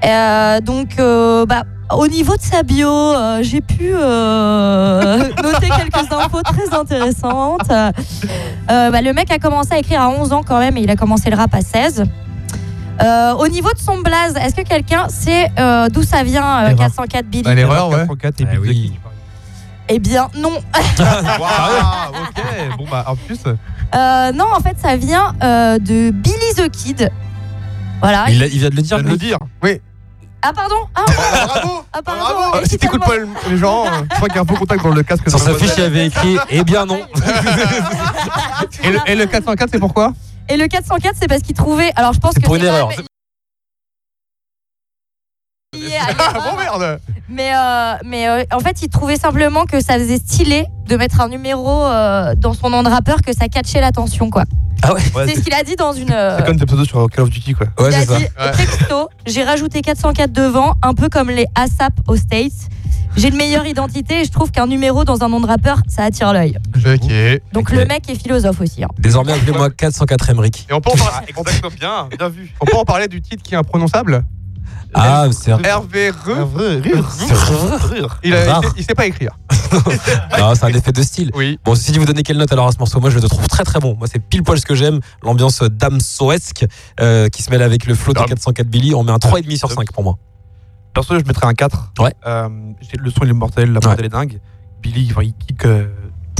Euh, donc, euh, bah, au niveau de sa bio, j'ai pu noter quelques infos très intéressantes. Bah, le mec a commencé à écrire à 11 ans quand même et il a commencé le rap à 16. Euh, au niveau de son blaze, est-ce que quelqu'un sait euh, d'où ça vient euh, Erreur. 404 Billy Bah, l'erreur, ouais. 404 et Ah Big oui. Zaki. Eh bien, non. Waouh, ok. Bon, bah, en plus, Euh, non, en fait, ça vient euh, de Billy the Kid. Voilà. il, vient de le dire. de le dire. Ah, pardon Ah, Bravo ah, pardon Bravo Et Si t'écoutes pas le- les gens, euh, je crois qu'il y a un faux contact dans le casque. Sur sa fiche, il y avait écrit Eh bien non. Et le, et le 404, c'est pourquoi? Et le 404, c'est parce qu'il trouvait. Alors, je pense C'est que pour une erreur. Ah bon merde Mais, euh, mais euh, en fait, il trouvait simplement que ça faisait stylé de mettre un numéro euh, dans son nom de rappeur, que ça catchait l'attention, quoi. Ah ouais Ouais, c'est ce qu'il a dit dans une. euh, c'est comme des pseudos sur Call of Duty, quoi. Ouais, c'est ça. dit Ouais. texto, j'ai rajouté 404 devant, un peu comme les ASAP aux States. J'ai une meilleure identité et je trouve qu'un numéro dans un nom de rappeur, ça attire l'œil. Ok. Donc Ok. le mec est philosophe aussi. hein. Désormais, appelez-moi 404 Emric. Et on peut, en par- Exactement, bien, bien vu. on peut en parler du titre qui est imprononçable Ah, c'est Hervé. Il, il, sait, pas écrire. C'est un effet de style. Oui. Bon, si vous donnez quelle note alors à ce morceau Moi, je le trouve très très bon. Moi, c'est pile poil ce que j'aime. L'ambiance damsoesque euh, qui se mêle avec le flow de Dam. 404 Billy. On met un 3,5 sur 5 pour moi. Perso, je mettrais un 4. Ouais. Euh, le son, il est mortel, la prod, Ouais. elle est dingue. Billy, enfin, il kick euh,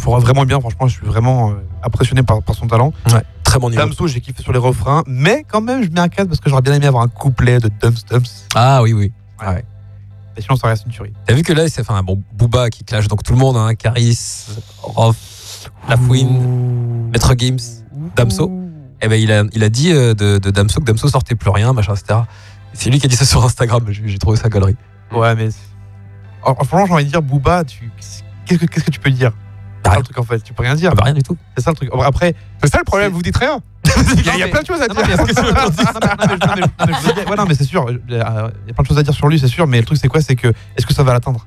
fera vraiment bien. Franchement, je suis vraiment euh, impressionné par, par son talent. Ouais, très bon niveau. Damso, j'ai kiffé sur les refrains, mais quand même, je mets un 4 parce que j'aurais bien aimé avoir un couplet de Dumps Dumps. Ah oui, oui. Ah ouais. Et sinon, ça reste une tuerie. T'as vu que là, c'est enfin bon, Booba qui clash donc tout le monde, hein, Caris, Rof, Lafouine, Maître Games, Damso. Eh ben, il a, il a dit euh, de, de Damso que Damso sortait plus rien, machin, etc. C'est lui qui a dit ça sur Instagram. J'ai trouvé ça galerie. Ouais, mais. Alors, franchement, j'ai envie de dire, Booba, tu... qu'est-ce que tu peux dire? C'est ça le truc en fait, tu peux rien dire. Ah bah rien du tout. C'est ça le truc. Après, C'est ça le problème, vous dites rien. Il y a, il y a plein de choses à dire. ouais, non, mais c'est sûr. Il y a plein de choses à dire sur lui, c'est sûr. Mais le truc, c'est quoi? C'est que est-ce que ça va l'atteindre?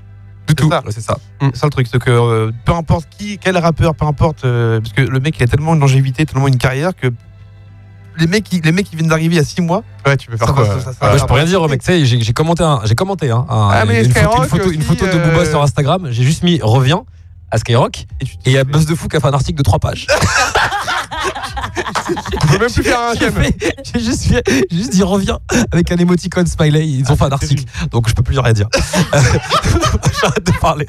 Du tout. ça. C'est ça. C'est ça le truc, c'est que euh, peu importe qui, quel rappeur, peu importe, euh, parce que le mec il a tellement une longévité, tellement une carrière que les mecs, qui- les mecs qui viennent d'arriver il y a 6 mois, Ouais, tu peux faire Ça quoi va, ça- ça- ça- Moi, je peux rien dire au mec. Tu sais, j'ai commenté, un- j'ai commenté hein, un- Ah, mais une, photo, Skyrock une, photo, une aussi, photo de euh, Booba sur Instagram. J'ai juste mis reviens à Skyrock. et il y a Buzz de Fou qui a fait un article de 3 pages. Tu peux même plus faire un J'ai thème. j'ai juste, dit reviens avec un emoticon smiley. Ils ont fait un article. Donc je peux plus rien dire. J'arrête de parler.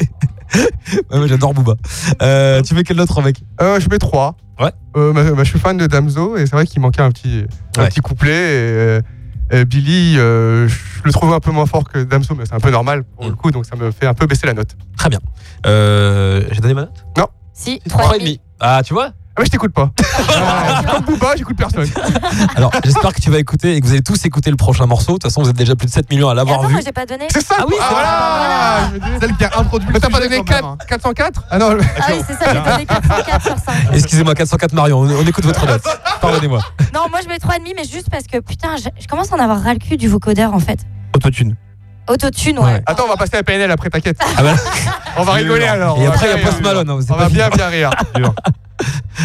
Ouais, moi, J'adore Booba. Euh, tu mets quelle autre mec Euh, je mets 3. Ouais. Euh, bah, bah, je suis fan de Damso et c'est vrai qu'il manquait un petit, un Ouais. petit couplet. Et, euh, et Billy, euh, je le trouve un peu moins fort que Damso, mais c'est un peu normal pour Mm. le coup, donc ça me fait un peu baisser la note. Très bien. Euh, j'ai donné ma note? Si, 3,5. Ah, tu vois? Ah, mais je t'écoute pas. Ah, je suis comme Booba, j'écoute personne. Alors, j'espère que tu vas écouter et que vous allez tous écouter le prochain morceau. De toute façon, vous êtes déjà plus de 7 millions à l'avoir vu. moi j'ai pas donné. C'est ça Ah oui, c'est voilà je me dis- celle qui a introduit. Mais t'as pas donné quand même, 4, hein. 404 Ah non, Ah oui, c'est ça, j'ai donné 404 sur 5. Excusez-moi, 404 Marion, on, on écoute votre note. Pardonnez-moi. Non, moi je mets 3,5, mais juste parce que putain, je, je commence à en avoir ras le cul du vocodeur en fait. Autotune. Autotune, ouais. Ouais. Attends, on va passer à PNL après, t'inquiète. Ah bah, On va rigoler alors. et après, il y a Post. Malone. hein, On pas va bien bien rire.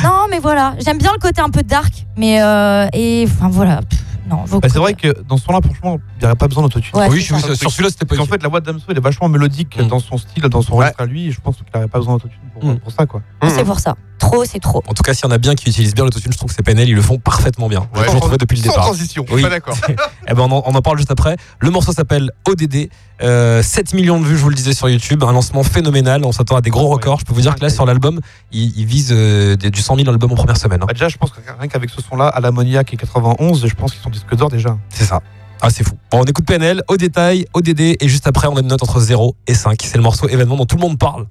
Non, mais voilà, j'aime bien le côté un peu dark, mais euh, et enfin voilà. Pff, Non, vos Bah, c'est vrai que dans ce son-là, franchement, il n'y aurait pas besoin d'autotune. Ouais, oui, c'est je suis ça. sur sur celui-là, c'était pas Parce qu'en fait, la voix de Damso, elle est vachement mélodique Mm. dans son style, dans son registre à lui, et je pense qu'il n'aurait pas besoin d'autotune pour, Mm. pour ça, quoi. de- C'est pour ça. Trop, c'est trop. En tout cas, s'il y en a bien qui utilisent bien l'autotune, je trouve que c'est PNL, ils le font parfaitement bien. J'ai Ouais. toujours trouvé depuis le Sans départ. transition, Oui. pas d'accord. Eh ben, on, en, on en parle juste après. Le morceau s'appelle ODD. Euh, 7 millions de vues, je vous le disais sur YouTube. Un lancement phénoménal. On s'attend à des gros records. Je peux vous dire que là, sur l'album, il, il vise euh, du 100 000 albums en première semaine. hein. Bah, déjà, je pense que rien qu'avec ce son-là, à l'ammoniaque et 91, je pense qu'ils sont disques d'or déjà. C'est ça. Ah, c'est fou. Bon, on écoute PNL au détail, ODD, et juste après, on a une note entre 0 et 5. C'est le morceau événement dont tout le monde parle.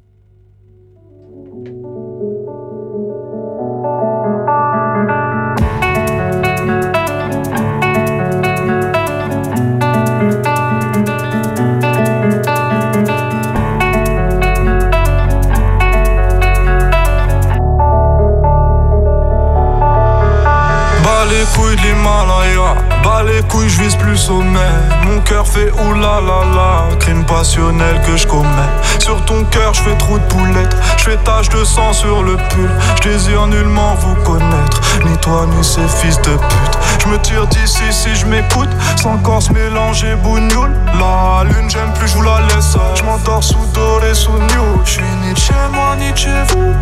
Couilles, je vise plus sommet. Mon cœur fait oulala, crime passionnel que je commets. Sur ton cœur, je fais trou de poulette, je fais tache de sang sur le pull. Je désire nullement vous connaître, ni toi ni ces fils de pute. Je me tire d'ici si je m'écoute, sans corps se mélanger bougnoule. La lune, j'aime plus, je vous la laisse. Je m'endors sous doré, sous new. Je suis ni chez moi, ni chez vous.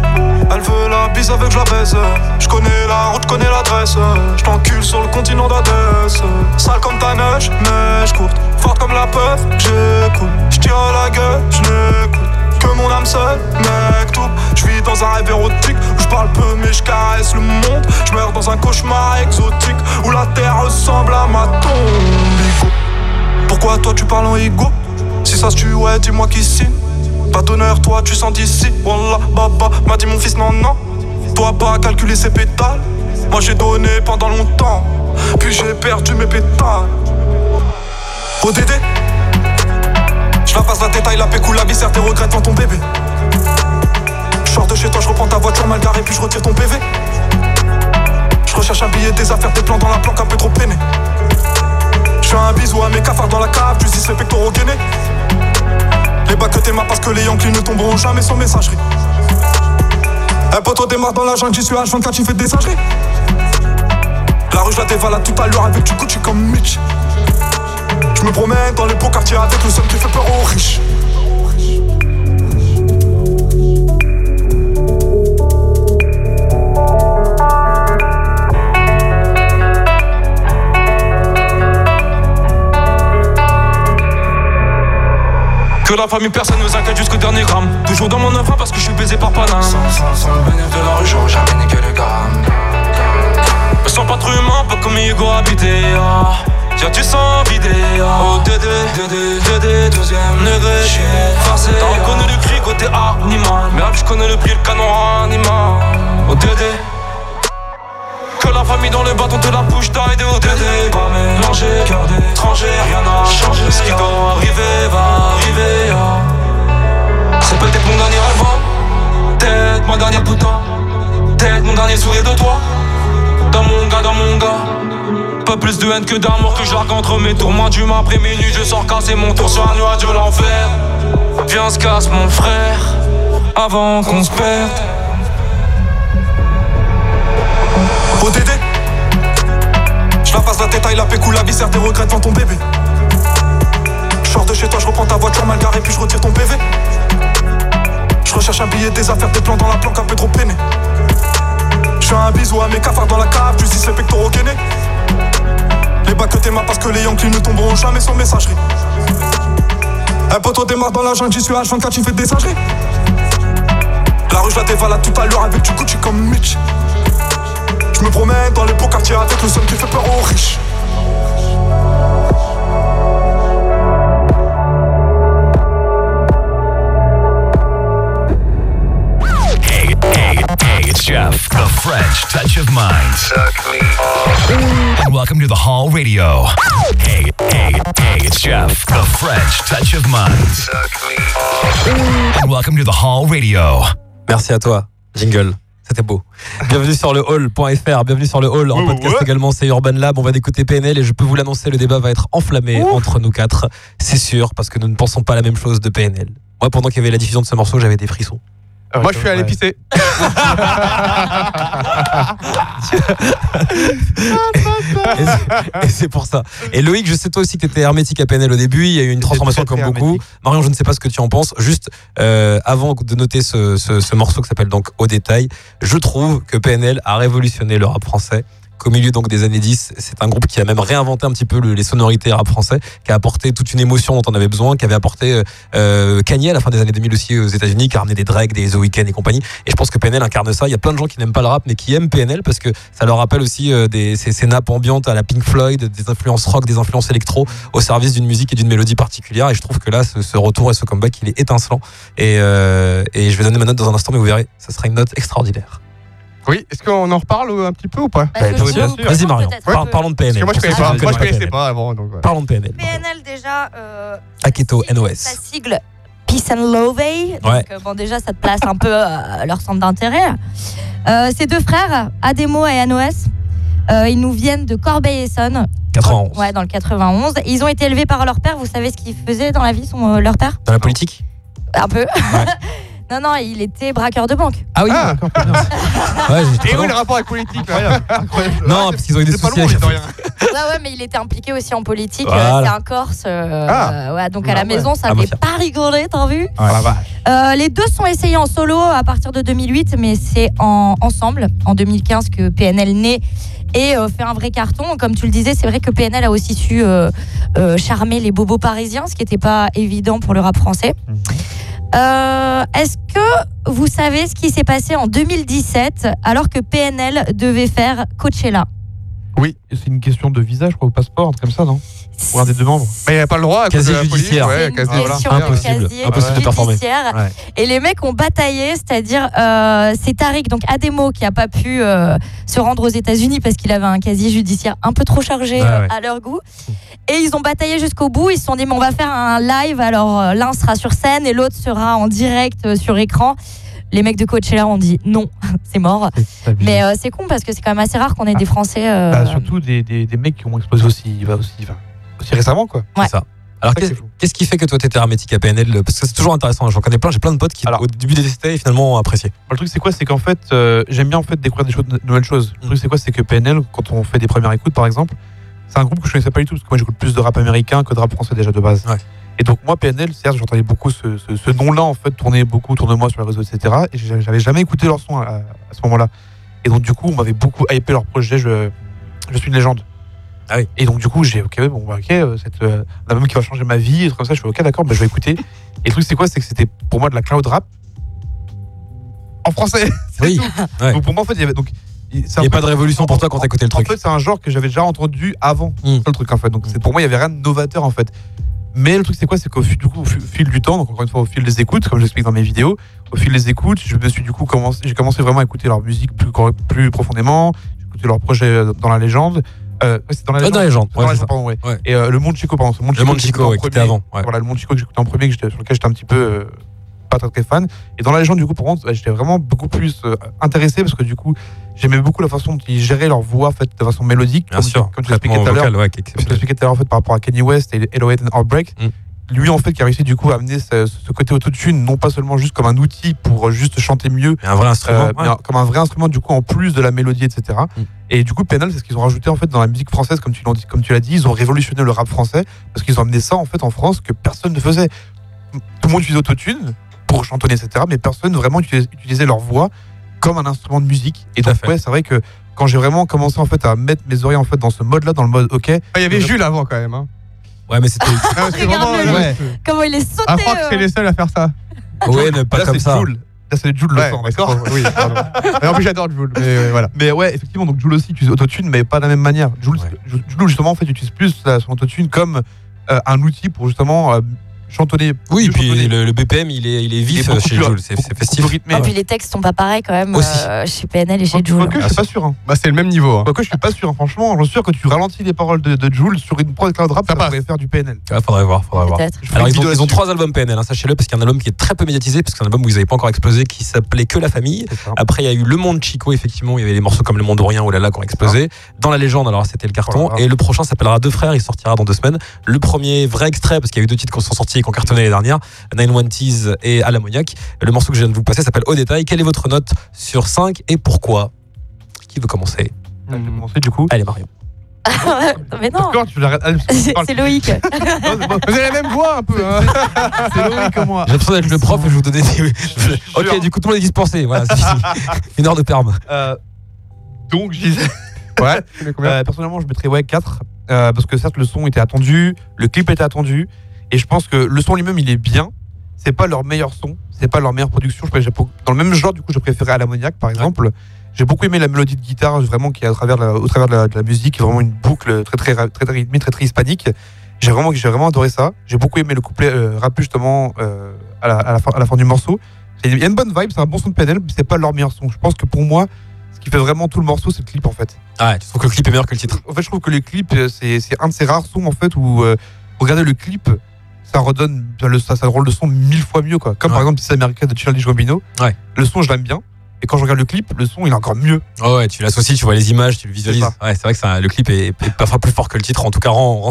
Elle veut la bise avec je la baise. Je connais la route, connais l'adresse. Je t'encule sur le continent Sale comme ta neige, neige courte. Forte comme la peur, j'écoute. Je tire à la gueule, je n'écoute. Que mon âme seule, mec, tout. Je vis dans un rêve érotique où je parle peu mais je caresse le monde. Je meurs dans un cauchemar exotique où la terre ressemble à ma tombe. Pourquoi toi tu parles en ego? Si ça se tue, dis-moi qui signe. Pas d'honneur, toi tu sens d'ici. Wallah, baba, m'a dit mon fils, non, non. Toi pas calculer ses pétales. Moi j'ai donné pendant longtemps. Puis j'ai perdu mes pétales. ODD Je la passe la détail, la pécou, la viscère, tes regrets devant ton bébé. Je sors de chez toi, je reprends ta voiture mal garée, puis je retire ton PV. Je recherche un billet, des affaires, des plans dans la planque, un peu trop peiné. Je fais un bisou à mes cafards dans la cave, tu dis les pectoraux gainés. Les bacs que t'aimas parce que les Yankees ne tomberont jamais sans messagerie. Un poteau démarre dans la jungle, j'y suis H24, j'y fais des singeries. La rue, je la dévalade tout à l'heure avec du Gucci comme Mitch. Je me promène dans les beaux quartiers avec le seul qui fait peur aux riches. Que la famille, personne ne nous inquiète jusqu'au dernier gramme. Toujours dans mon enfant parce que je suis baisé par Paname. Sans, sans, sans le bénéfice de la rue, j'aurais jamais niqué le gramme. Me sens pas trop humain, pas comme Hugo habité. Ah. Tiens, tu sens vidé. Ah. Oh, Dédé, Dédé, Dédé, deuxième degré. J'suis farcé. T'as reconnu le cri côté animal. Merde, je connais le prix, le canon animal. Oh, Dédé. Que la famille dans le bâton te la bouche d'aide au Dédé Pas mélanger, cœur d'étranger, rien n'a changé Ce qui doit arriver va arriver ah. C'est peut-être mon dernier album Peut-être ma dernière putain Peut-être mon dernier sourire de toi Dans mon gars, dans mon gars Pas plus de haine que d'amour que je entre mes tours Moins d'humain après minuit, je sors casser mon tour sur un nuage de l'enfer Viens, se casse mon frère Avant qu'on se perde ODD Je la passe la détail, la pécou, la viscère, tes regrets devant ton bébé. Je de chez toi, je reprends ta voiture mal garée, puis je retire ton PV. Je recherche un billet, des affaires, des plans dans la planque, un peu trop peiné. Je un bisou à mes cafards dans la cave, tu dis les pectoraux gainés. Les bacs que t'aimas parce que les Yankees ne tomberont jamais sans messagerie. Un poteau démarre dans la jungle, j'y suis H24, j'y fais des singeries. La rue, je la dévalade tout à l'heure avec du Gucci comme Mitch. Je me promène dans les beaux quartiers avec le seul qui fait peur aux riches. Jeff, the French touch of mind. And welcome to the Hall Radio. Hey, hey, hey, it's Jeff, the French touch of mind. And welcome to the Hall Radio. Merci à toi, Jingle. C'était beau. Bienvenue sur le hall.fr, bienvenue sur le hall en podcast ouais. également, c'est Urban Lab. On va d'écouter PNL et je peux vous l'annoncer, le débat va être enflammé entre nous quatre. C'est sûr, parce que nous ne pensons pas la même chose de PNL. Moi, pendant qu'il y avait la diffusion de ce morceau, j'avais des frissons. Moi, je suis allé pisser. Et c'est- pour ça. Et Loïc, je sais toi aussi que tu étais hermétique à PNL au début. Il y a eu une transformation comme beaucoup. Marion, je ne sais pas ce que tu en penses. Juste euh, avant de noter ce, ce- ce morceau qui s'appelle donc Au détail, je trouve que PNL a révolutionné le rap français. Qu'au milieu donc des années 10, c'est un groupe qui a même réinventé un petit peu le- les sonorités rap français, qui a apporté toute une émotion dont on avait besoin, qui avait apporté euh, euh, à la fin des années 2000 aussi aux États-Unis, qui a ramené des Drake, des The Weeknd et compagnie. Et je pense que PNL incarne ça. Il y a plein de gens qui n'aiment pas le rap, mais qui aiment PNL parce que ça leur rappelle aussi euh, des, ces, nappes ambiantes à la Pink Floyd, des influences rock, des influences électro au service d'une musique et d'une mélodie particulière. Et je trouve que là, ce, retour et ce comeback, il est étincelant. Et, euh, et je vais donner ma note dans un instant, mais vous verrez, ça sera une note extraordinaire. Oui, est-ce qu'on en reparle euh, un petit peu ou pas? Est-ce que bien je sûr. peux Vas-y Marion, peut-être Par- un peu parlons de Parce PNL. que moi je Pour connais ceux pas, qui moi je connaissent connaissais pas avant. Donc. Parlons de PNL. PNL déjà. euh, Aketo sa sigle- NOS. Sa sigle Peace and Love. Donc Ouais. euh, bon déjà ça te place un peu à leur centre d'intérêt. Euh, ces deux frères, Ademo et NOS, euh, ils nous viennent de Corbeil-Essonnes. 91. Ouais, dans le 91. Ils ont été élevés par leur père. Vous savez ce qu'ils faisaient dans la vie, son, euh, leur père? Dans la politique? Un peu. non, non, il était braqueur de banque. Ah oui, Ah. Ouais, Et pas où le rapport avec politique là Non, parce qu'ils ont eu des C'est pas soucis loin, avec de rien. Ouais, ouais, mais il était impliqué aussi en politique. Voilà. Euh, C'est un Corse. euh, Ah. ouais, donc à Ah la ouais. maison, ça Ah, ne bah, fait pas rigoler, t'as vu Ah. Euh, les deux sont essayés en solo à partir de 2008, mais c'est en, ensemble, en 2015, que PNL naît et euh, fait un vrai carton. Comme tu le disais, c'est vrai que PNL a aussi su euh, euh, charmer les bobos parisiens, ce qui n'était pas évident pour le rap français. Euh, Est-ce que vous savez ce qui s'est passé en 2017 alors que PNL devait faire Coachella? C'est une question de visa, je crois, au passeport, comme ça, non? Pour un des deux membres. Mais il n'y a pas le droit à cause Quasi de la police, judiciaire. Ouais, une voilà. Impossible. Impossible de performer. judiciaire. Ouais. Et les mecs ont bataillé, c'est-à-dire euh, c'est Tariq, donc Ademo, qui a pas pu euh, se rendre aux États-Unis parce qu'il avait un casier judiciaire un peu trop chargé Ouais, euh, ouais. à leur goût. Et ils ont bataillé jusqu'au bout. Ils se sont dit, mais on va faire un live. Alors euh, l'un sera sur scène et l'autre sera en direct euh, sur écran. Les mecs de Coachella ont dit non, c'est mort. Mais euh, c'est con parce que c'est quand même assez rare qu'on ait des Français. euh, Bah, surtout des, des, des mecs qui ont explosé aussi, va aussi, enfin, aussi récemment, quoi. Ouais. C'est ça. Alors, C'est qui qu'est-ce qui fait que toi, t'étais hermétique à PNL Parce que c'est toujours intéressant. J'en connais plein. J'ai plein de potes qui, Alors. au début, détestaient et finalement ont apprécié. Le truc, c'est quoi? C'est qu'en fait, euh, j'aime bien en fait découvrir des choses, de nouvelles choses. Le Mm. truc, c'est quoi? C'est que PNL, quand on fait des premières écoutes, par exemple, c'est un groupe que je connaissais pas du tout, parce que moi, j'écoute plus de rap américain que de rap français déjà de base. Ouais. Et donc, moi, PNL, certes, j'entendais beaucoup ce, ce, ce nom-là, en fait, tourner beaucoup autour de moi sur les réseaux, etc. Et j'avais j'avais jamais écouté leur son à, à ce moment-là. Et donc, du coup, on m'avait beaucoup hypé leur projet, je, je suis une légende. Ah oui. Et donc, du coup, j'ai, ok, bon, bah, ok, euh, cette, euh, la même qui va changer ma vie, et trucs comme ça, je fais, ok, d'accord, bah, je vais écouter. Et le truc, c'est quoi? C'est que c'était pour moi de la cloud rap en français. C'est Oui. tout. Ouais. Donc pour moi, en fait, il y avait donc. Il n'y a pas de révolution pour toi quand t'écoutais le En truc. fait, c'est un genre que j'avais déjà entendu avant. Mm. Ça le truc en fait. Donc c'est pour moi, il y avait rien de novateur en fait. Mais le truc, c'est quoi? C'est qu'au fil, du coup, au fil- du temps, donc encore une fois, au fil des écoutes, comme j'explique dans mes vidéos, au fil des écoutes, je me suis du coup commencé, j'ai commencé vraiment à écouter leur musique plus, plus profondément. J'ai écouté leur projet euh, dans la légende. Euh, c'est dans la légende. dans la légende, C'est ouais, dans la c'est légende, pardon, ouais. Ouais. Et euh, le Monde Chico, pardon. Le Monde que Chico, en ouais, qui était premier. avant. Voilà, le Monde Chico que j'écoutais en premier, que sur lequel j'étais un petit peu euh, pas très, très fan. Et dans la légende, du coup, pour contre, ouais, j'étais vraiment beaucoup plus euh, intéressé parce que du coup, j'aimais beaucoup la façon dont ils géraient leur voix en fait, de façon mélodique. Bien comme, sûr. comme tu l'expliquais tout à l'heure. qui Comme tu l'expliquais tout à l'heure en fait, par rapport à Kanye West et Hello and Heartbreak. Mm. Lui, en fait, qui a réussi du coup à amener ce, ce côté autotune, non pas seulement juste comme un outil pour euh, juste chanter mieux, Mais un vrai instrument. euh, ouais. mais un- comme un vrai instrument du coup en plus de la mélodie etc Mm. et du coup PNL c'est ce qu'ils ont rajouté en fait dans la musique française comme tu l'as dit comme tu l'as dit ils ont révolutionné le rap français parce qu'ils ont amené ça en fait en France que personne ne faisait tout le monde utilisait autotune pour chantonner etc mais personne vraiment utilisait, leur voix comme un instrument de musique et donc fait. ouais c'est vrai que quand j'ai vraiment commencé en fait à mettre mes oreilles en fait dans ce mode là dans le mode ok Ah, Il y avait Jules avant quand même. Hein. Ouais, mais c'était. Vraiment, Regarde-le, ouais. Comment il est sauté Ah, je crois que euh. c'est les seuls à faire ça. Ouais, mais pas là comme c'est ça. Jules là c'est Jules le Ouais, sang d'accord Oui, pardon. Mais en plus, j'adore Jules. Mais euh, voilà. Mais ouais, effectivement, donc Jules aussi utilise autotune, mais pas de la même manière. Jules, Ouais. Jules, justement, en fait, utilise plus euh, son autotune comme euh, un outil pour justement euh, chantonner. Oui, mieux puis le, le BPM, il est, il est Il est vif chez Jules. C'est festif. rythmé. Et puis les textes sont pas pareils quand même Aussi. euh, chez PNL et chez Jules. Quoique, je suis pas sûr. Hein. Bah, c'est le même niveau. hein. Quoique, je suis pas sûr. hein. Franchement, je suis sûr que tu ralentis les paroles de, de Jules sur une prod cloud rap, Ça ça, pourrait faire du PNL. Ah, faudrait voir, faudrait voir. Alors ils ont, ils ont trois albums PNL, hein, sachez-le, parce qu'il y a un album qui est très peu médiatisé, parce que c'est un album où ils n'avaient pas encore explosé, qui s'appelait Que la famille. Après, il y a eu Le Monde Chico, effectivement, il y avait des morceaux comme Le Monde Rien ou Lala qui ont explosé. Dans la légende, alors c'était le carton. Oh là. Et le prochain s'appellera Deux Frères, il sortira dans deux semaines. Le premier vrai extrait, parce qu'il y a eu deux titres qui sont sortis aussi qui ont cartonné l'année dernière. Nine One et À l'ammoniac. Le morceau que je viens de vous passer s'appelle Au détail. Quelle est votre note sur 5 et pourquoi? Qui veut commencer? Je vais commencer du coup. Allez, Marion. Mais non, c'est Loïc. Vous avez la même voix un peu. Hein. C'est Loïc comme moi. J'ai l'impression d'être le prof et je vous donnais des. ok, du coup, tout le monde est dispensé. Voilà, c'est fini. Une heure de perme. Euh, donc, je disais. Ouais. Euh, personnellement, je mettrais ouais 4 euh, parce que certes le son était attendu, le clip était attendu et je pense que le son lui-même il est bien. C'est pas leur meilleur son, c'est pas leur meilleure production. Je, dans le même genre, du coup, je préférais à l'ammoniac par exemple. J'ai beaucoup aimé la mélodie de guitare, vraiment qui est à travers la- au travers de la, de la musique, qui est vraiment une boucle très très très très, très rythmée, très très hispanique. J'ai vraiment j'ai vraiment adoré ça. J'ai beaucoup aimé le couplet euh, rap justement euh, à, la, à la fin, à la fin du morceau. Il y a une bonne vibe, c'est un bon son de PNL, mais c'est pas leur meilleur son. Je pense que pour moi, ce qui fait vraiment tout le morceau, c'est le clip en fait. Ah ouais, tu trouves que le clip est meilleur que le titre En fait, je trouve que les clips, euh, c'est c'est un de ces rares sons en fait où euh, regardez le clip, ça redonne le, ça, ça rôle de son mille fois mieux quoi. Comme Ouais. par exemple This America de Childish Gambino. Ouais. Le son, je l'aime bien. Et quand je regarde le clip, le son, il est encore mieux. Oh ouais, tu l'associes, tu vois les images, tu le visualises. C'est Ouais, c'est vrai que ça- le clip est, est parfois plus fort que le titre, en tout cas rend, rend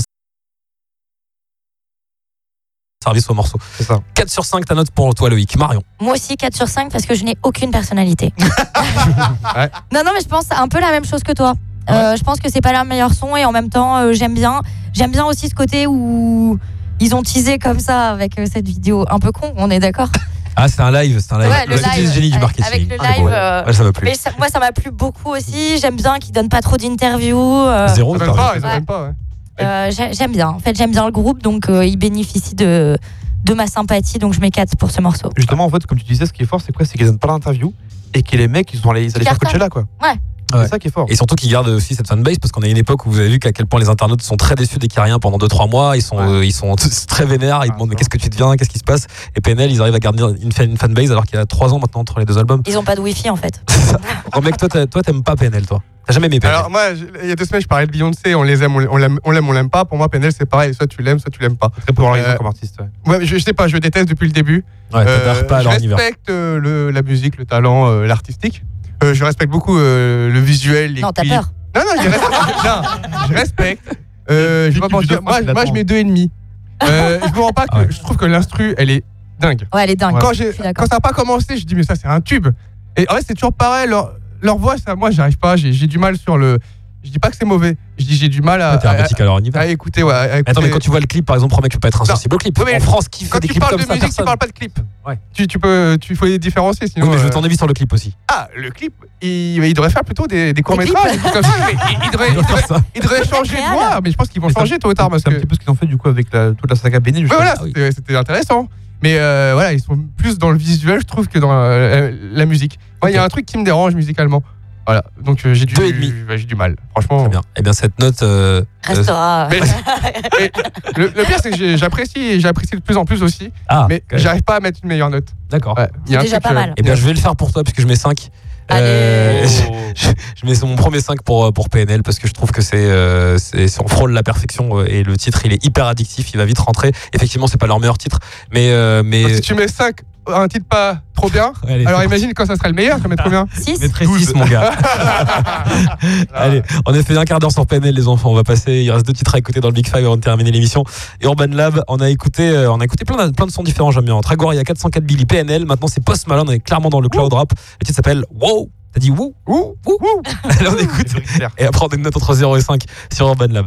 service au morceau. C'est ça. 4 sur 5, ta note pour toi Loïc. Marion. Moi aussi 4 sur 5 parce que je n'ai aucune personnalité. Ouais. Non, non, mais je pense un peu la même chose que toi. Euh, je pense que c'est pas leur meilleur son et en même temps, euh, j'aime bien. J'aime bien aussi ce côté où ils ont teasé comme ça avec euh, cette vidéo un peu con, on est d'accord Ah, c'est un live, c'est un live. Ouais, le C'est live, le génie du marketing. avec le Ah, live, ouais. euh, Ouais, ça m'a plu. Mais ça- moi, ça m'a plu beaucoup aussi. J'aime bien qu'ils donnent pas trop d'interviews. euh, Zéro, Ils t'as aiment pas, ils en Ouais. aiment pas. ouais. euh, j'ai- j'aime bien. En fait, j'aime bien le groupe, donc euh, ils bénéficient de, de ma sympathie, donc je mets 4 pour ce morceau. Justement, en fait, comme tu disais, ce qui est fort, c'est quoi? C'est qu'ils donnent pas d'interview et que les mecs, ils sont allés, ils allaient faire. Coachella quoi. Ouais. Ouais. C'est ça qui est fort. Et surtout qu'ils gardent aussi cette fanbase parce qu'on a une époque où vous avez vu qu'à quel point les internautes sont très déçus dès qu'il n'y a rien pendant 2-3 mois. Ils sont, Ouais. euh, ils sont tous très vénères. Ils Ah, demandent mais qu'est-ce que tu deviens, qu'est-ce qui se passe? Et PNL, ils arrivent à garder une, fan- une fanbase alors qu'il y a 3 ans maintenant entre les deux albums. Ils ont pas de wifi en fait. Oh, mec, toi, toi, t'aimes pas PNL, toi. T'as jamais aimé PNL. Alors moi, il y a deux semaines, je parlais de Beyoncé, on les aime, on on l'aime, on l'aime, pas. Pour moi, PNL, c'est pareil, soit tu l'aimes, soit tu l'aimes pas. Très polarisant Euh, comme artiste. ouais. Je, je sais pas, je déteste depuis le début. ouais, Euh, pas à je respecte euh, le- la musique, le talent, euh, l'artistique. Euh, je respecte beaucoup euh, le visuel, les Non, t'as peur. Non, non, je respecte. non, je respecte. Euh, je vais pas mentir. Moi, je mets deux et demi. Euh, je me rends pas que Ah ouais. je trouve que l'instru, elle est dingue. Ouais, elle est dingue. Quand, Je j'ai- suis d'accord. quand ça n'a pas commencé, je dis mais ça c'est un tube. Et en fait c'est toujours pareil. Leur, leur voix, ça, moi j'arrive pas. J'ai j'ai du mal sur le. Je dis pas que c'est mauvais. Je dis j'ai du mal à, Ouais, T'es à, hermétique à leur univers. à écouter. Ouais, à Attends, mais quand tu vois le clip, par exemple, mec, tu peux pas être insensible au clip. Ouais, mais en France, qui fait quand des tu clips parles comme de ça musique, tu Personne. parles pas de clip. Ouais. Tu, tu peux, tu faut les différencier sinon. Oui, mais je veux euh, ton avis sur le clip aussi. Ah, le clip, il, il devrait faire plutôt des, des courts métrages. clips. comme ça, mais il, il devrait, il, devrait, il devrait changer de voix. Mais je pense qu'ils vont changer tôt ou tard parce C'est que. un petit peu ce qu'ils ont fait du coup avec la- toute la saga justement. voilà, c'était- intéressant. Mais euh, voilà, ils sont plus dans le visuel, je trouve, que dans euh, la musique. Moi, il y a un truc qui me dérange musicalement. Voilà, donc euh, j'ai du, Deux et demi. ouais, j'ai du mal. Franchement. Très bien. Eh bien, cette note. euh, euh, Restera. Mais- Et le, le pire, c'est que j'ai- j'apprécie, j'apprécie de plus en plus aussi, Ah, mais j'arrive pas à mettre une meilleure note. d'accord. Ouais, il y a un C'est déjà truc, pas euh, mal. Eh bien, je vais le faire pour toi puisque je mets 5. Allez. je, je mets mon premier 5 pour, pour PNL parce que je trouve que c'est euh, c'est- c'est- on frôle la perfection euh, et le titre il est hyper addictif, il va vite rentrer. Effectivement, c'est pas leur meilleur titre, mais euh, mais Si tu mets 5, un titre pas trop bien, Allez, alors imagine quand ça serait le meilleur, tu vas mettre combien 6 Je mettrai 6 mon gars. Allez, on a fait un quart d'heure sur PNL les enfants, on va passer, il reste deux titres à écouter dans le Big Five avant de terminer l'émission. Et Urban Lab, on a écouté euh, on a écouté plein de, plein de sons différents, j'aime bien. Tragoria 404 Billy PNL, maintenant c'est Post Malone, on est clairement dans le cloud rap. Le titre s'appelle Wow. T'as dit Woo Ouh, Woo Allez, on écoute. Et après on a une note entre 0 et 5 sur Urban Lab.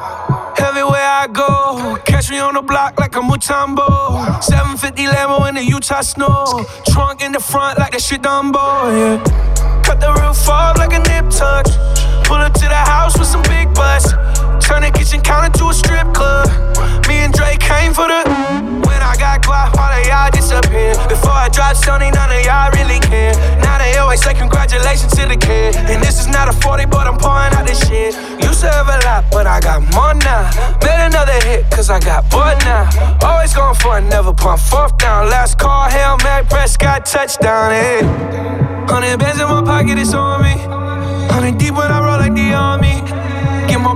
Catch me on the the block like a Mutombo. 750 Lambo in the Utah snow. Trunk in the front like that shit Dumbo. Yeah. Cut the roof off like a nip tuck. Pull up to the house with some big butts. Turn the kitchen counter to a strip club. Me and Drake came for the. When I got guap, all of y'all disappear. Before I dropped Sony, none of y'all really care. Now they always say congratulations to the kid. And this is not a 40, but I'm pouring out this shit. Used to have a lot, but I got more now. Made another hit, cause I got bored now. Always going for it, never pump fourth down. Last call, Hail Mary, Prescott, touchdown, hey. Hundred bands in my pocket, it's on me. Hundred deep when I roll like the army. Get more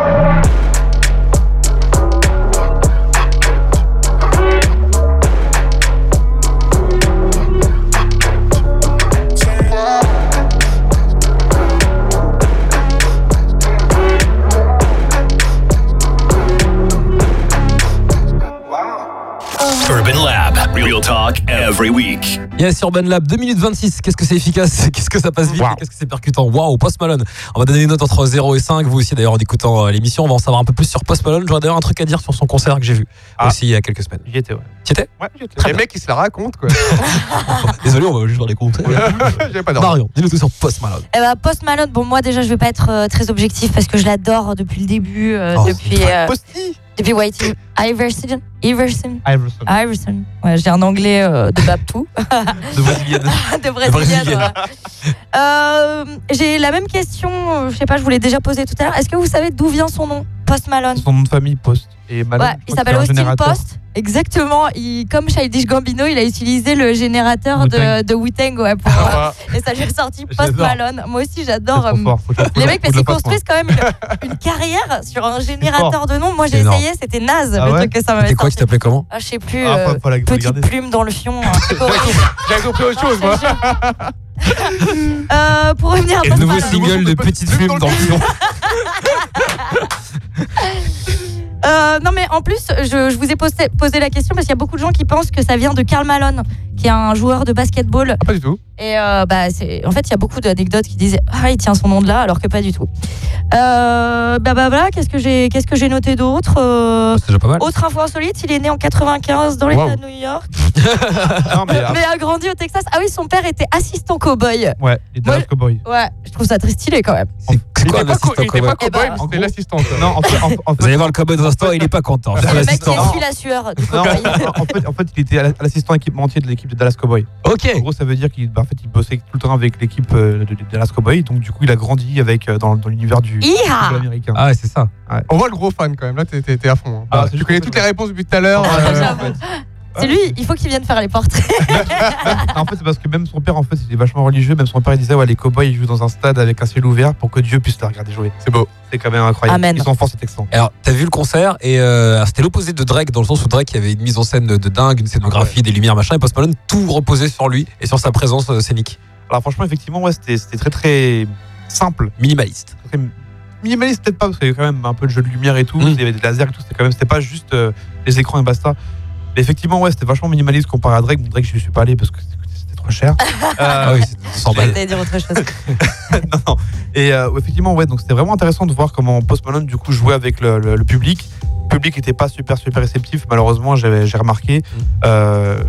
Talk every week. Yes, Urban Lab, 2 minutes 26. Qu'est-ce que c'est efficace? Qu'est-ce que ça passe vite? Wow. Qu'est-ce que c'est percutant? Waouh, Post Malone. On va donner une note entre 0 et 5. Vous aussi, d'ailleurs, en écoutant euh, l'émission, on va en savoir un peu plus sur Post Malone. J'aurais d'ailleurs un truc à dire sur son concert que j'ai vu Ah. aussi il y a quelques semaines. J'y étais, ouais. Tu étais? Ouais, j'y étais. Les mecs, ils se la racontent, quoi. Désolé, on va juste voir les concerts. J'avais pas. Marion, dis-nous tout sur Post Malone. Eh ben, Post Malone, bon moi déjà je vais pas être euh, très objectif parce que je l'adore depuis le début, euh, Oh, depuis euh, Posti depuis White Iverson, Iverson, Iverson. Iverson. Ouais, j'ai un anglais euh, de Babtou, De Brésilienne. de brésilienne. Brésilienne. ouais. Euh, j'ai la même question, euh, je sais pas, je vous l'ai déjà posée tout à l'heure. Est-ce que vous savez d'où vient son nom, Post Malone? Son nom de famille, Post. Et Malone, Ouais, je il s'appelle Austin générateur. Post. Exactement. Il, comme Childish Gambino, il a utilisé le générateur de, Wu-Tang. de Wu-Tang, ouais, pour, Ah, et ça lui est sorti Post. Malone. Moi aussi, j'adore. euh, les mecs, parce qu'ils construisent quand même une, une carrière sur un générateur de noms. Moi, j'ai essayé, c'était naze Ah le ouais truc que ça m'avait C'était quoi qui t'appelait comment Ah, je sais plus. Ah, euh, faut le petite plume dans le fion. horrible. J'avais compris autre chose, moi. Euh, pour revenir à Et le nouveau single de Petite Plume dans le fion. Euh, non, mais en plus, je, je vous ai posé, posé la question parce qu'il y a beaucoup de gens qui pensent que ça vient de Karl Malone, qui est un joueur de basketball. Ah, pas du tout. Et euh, bah, c'est- en fait, il y a beaucoup d'anecdotes qui disent Ah, il tient son nom de là, alors que pas du tout. Euh, bah, bah, voilà, qu'est-ce que j'ai qu'est-ce que j'ai noté d'autre Euh, C'est déjà pas mal. Autre info insolite, il est né en 95 dans Wow. l'État de New York, Non, mais après- mais a grandi au Texas. Ah oui, son père était assistant cow-boy. Ouais, Dallas Moi- Cowboys. Ouais, je trouve ça très stylé quand même. C'est Il quoi était un pas co- assistant il était pas cowboy cowboy, Eh ben, c'était l'assistant. Non, en fait, en, en Vous allez voir le cowboy dans un instant, il est pas content. C'est le mec qui L'assistant. essuie la sueur du non, cow-boy. en fait, en fait, il était l'assistant équipementier de l'équipe de Dallas Cowboys. Ok. En gros, ça veut dire qu'il bah, en fait, il bossait tout le temps avec l'équipe euh, de, de Dallas Cowboys. Donc, du coup, il a grandi avec, euh, dans, dans l'univers du football américain. Ah ouais, c'est ça. On voit le gros fan quand même. Là, t'es- à fond. hein. Ah, c'est tu connais toutes les réponses depuis tout à l'heure. C'est lui, il faut qu'il vienne faire les portraits. en fait, c'est parce que même son père, en fait, il est vachement religieux. Même son père, il disait, ouais, les cowboys, ils jouent dans un stade avec un ciel ouvert pour que Dieu puisse les regarder jouer. C'est beau. C'est quand même incroyable. Amen. Ils sont forts, cet accent. Alors, t'as vu le concert et euh, c'était l'opposé de Drake dans le sens où Drake avait une mise en scène de, dingue, une scénographie, des lumières, machin, et Post Malone tout reposait sur lui et sur sa présence euh, scénique, Alors, franchement, effectivement, ouais, c'était très, très simple. minimaliste. Très minimaliste, peut-être pas, parce qu'il y avait quand même un peu de jeu de lumière et tout. Mm. Il y avait des lasers et tout. C'était quand même, c'était pas juste euh, les écrans et basta. Mais effectivement, ouais, c'était vachement minimaliste comparé à Drake. Bon, Drake, je suis pas allé parce que c'était c'était trop cher. Euh, Ah oui, c'est 100 balles. J'allais dire autre chose. non, non. Et euh, effectivement, ouais, donc c'était vraiment intéressant de voir comment Post Malone du coup jouait avec le, le- le public. Le public n'était pas super super réceptif, malheureusement, j'avais- j'ai remarqué euh,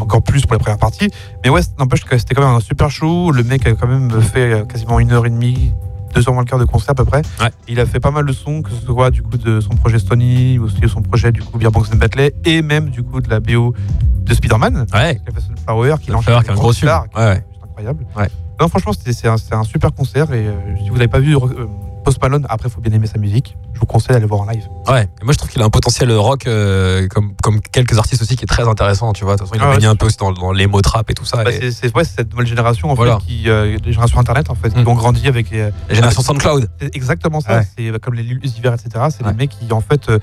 encore plus pour les premières parties. Mais ouais, n'empêche que c'était quand même un super show. Le mec a quand même fait quasiment une heure et demie, deux heures moins le quart de concert à peu près. Ouais. Il a fait pas mal de sons, que ce soit du coup de son projet Stony, aussi de son projet du coup Beer Banks and Batley, et même du coup de la BO de Spider-Man. Ouais. Il a fait Sunflower, qui est un gros star, Ouais, incroyable. Ouais. Non, franchement, c'est un, un super concert et euh, si vous n'avez pas vu euh, Post Malone, après, il faut bien aimer sa musique. Je vous conseille d'aller voir en live. Ouais, et moi je trouve qu'il a un potentiel rock euh, comme, comme quelques artistes aussi qui est très intéressant, tu vois. De toute façon, il Ah a ouais, baigné un peu aussi dans, dans l'emo trap et tout ça. Bah, et c'est ouais, cette nouvelle génération, en Voilà. fait, qui, euh, les générations Internet, en fait, qui Mm. ont grandi avec. euh, la génération SoundCloud. c'est exactement ça. Ouais. C'est comme les Lil Uzi etc. C'est des mecs qui, en fait, euh,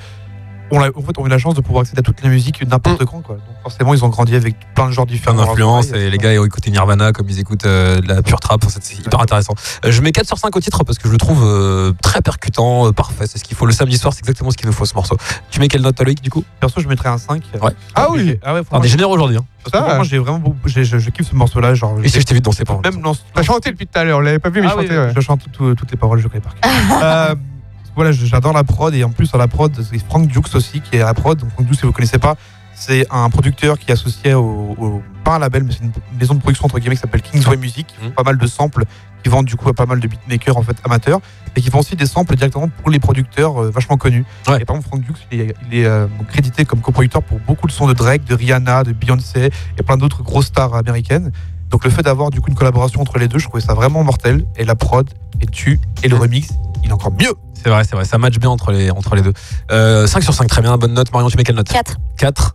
on a, en fait, on a eu la chance de pouvoir accéder à toutes les musiques n'importe quand. Quoi. Donc forcément, ils ont grandi avec plein de genres plein différents. d'influences Ouais, et les gars ils ont écouté Nirvana comme ils écoutent euh, de la pure trap c'est hyper intéressant Euh, je mets 4 sur 5 au titre parce que je le trouve euh, très percutant euh, parfait c'est ce qu'il faut le samedi soir c'est exactement ce qu'il nous faut ce morceau tu mets quelle note toi Loïc du coup? Perso, je mettrais un 5. Ouais. Ah oui. Ah ouais, on est généreux aujourd'hui hein. parce que j'ai vraiment j'ai- je, je kiffe ce morceau-là. Genre, et si je t'ai vu danser pendant même dans T'as chanté depuis tout à l'heure, on l'avait pas vu, mais Ah oui, chanté. ouais. Je chante tout- toutes les paroles, je connais par cœur. Voilà, j'adore la prod et en plus à la prod, c'est Frank Dukes aussi qui est à la prod. Donc Frank Dukes, si vous connaissez pas, c'est un producteur qui est associé au, au- pas un label, mais c'est une maison de production entre guillemets qui s'appelle Kingsway Music, qui font Mhm. pas mal de samples, qui vendent du coup à pas mal de beatmakers en fait amateurs et qui font aussi des samples directement pour les producteurs euh, vachement connus. Ouais. Et par exemple, Frank Dukes, il est, il est, euh, crédité comme coproducteur pour beaucoup de sons de Drake, de Rihanna, de Beyoncé et plein d'autres grosses stars américaines. Donc le fait d'avoir du coup une collaboration entre les deux, je trouvais ça vraiment mortel. Et la prod est tu et le remix, il est encore mieux. c'est vrai c'est vrai ça match bien entre les, entre les deux euh, 5 sur 5 très bien bonne note Marion tu mets quelle note? 4. 4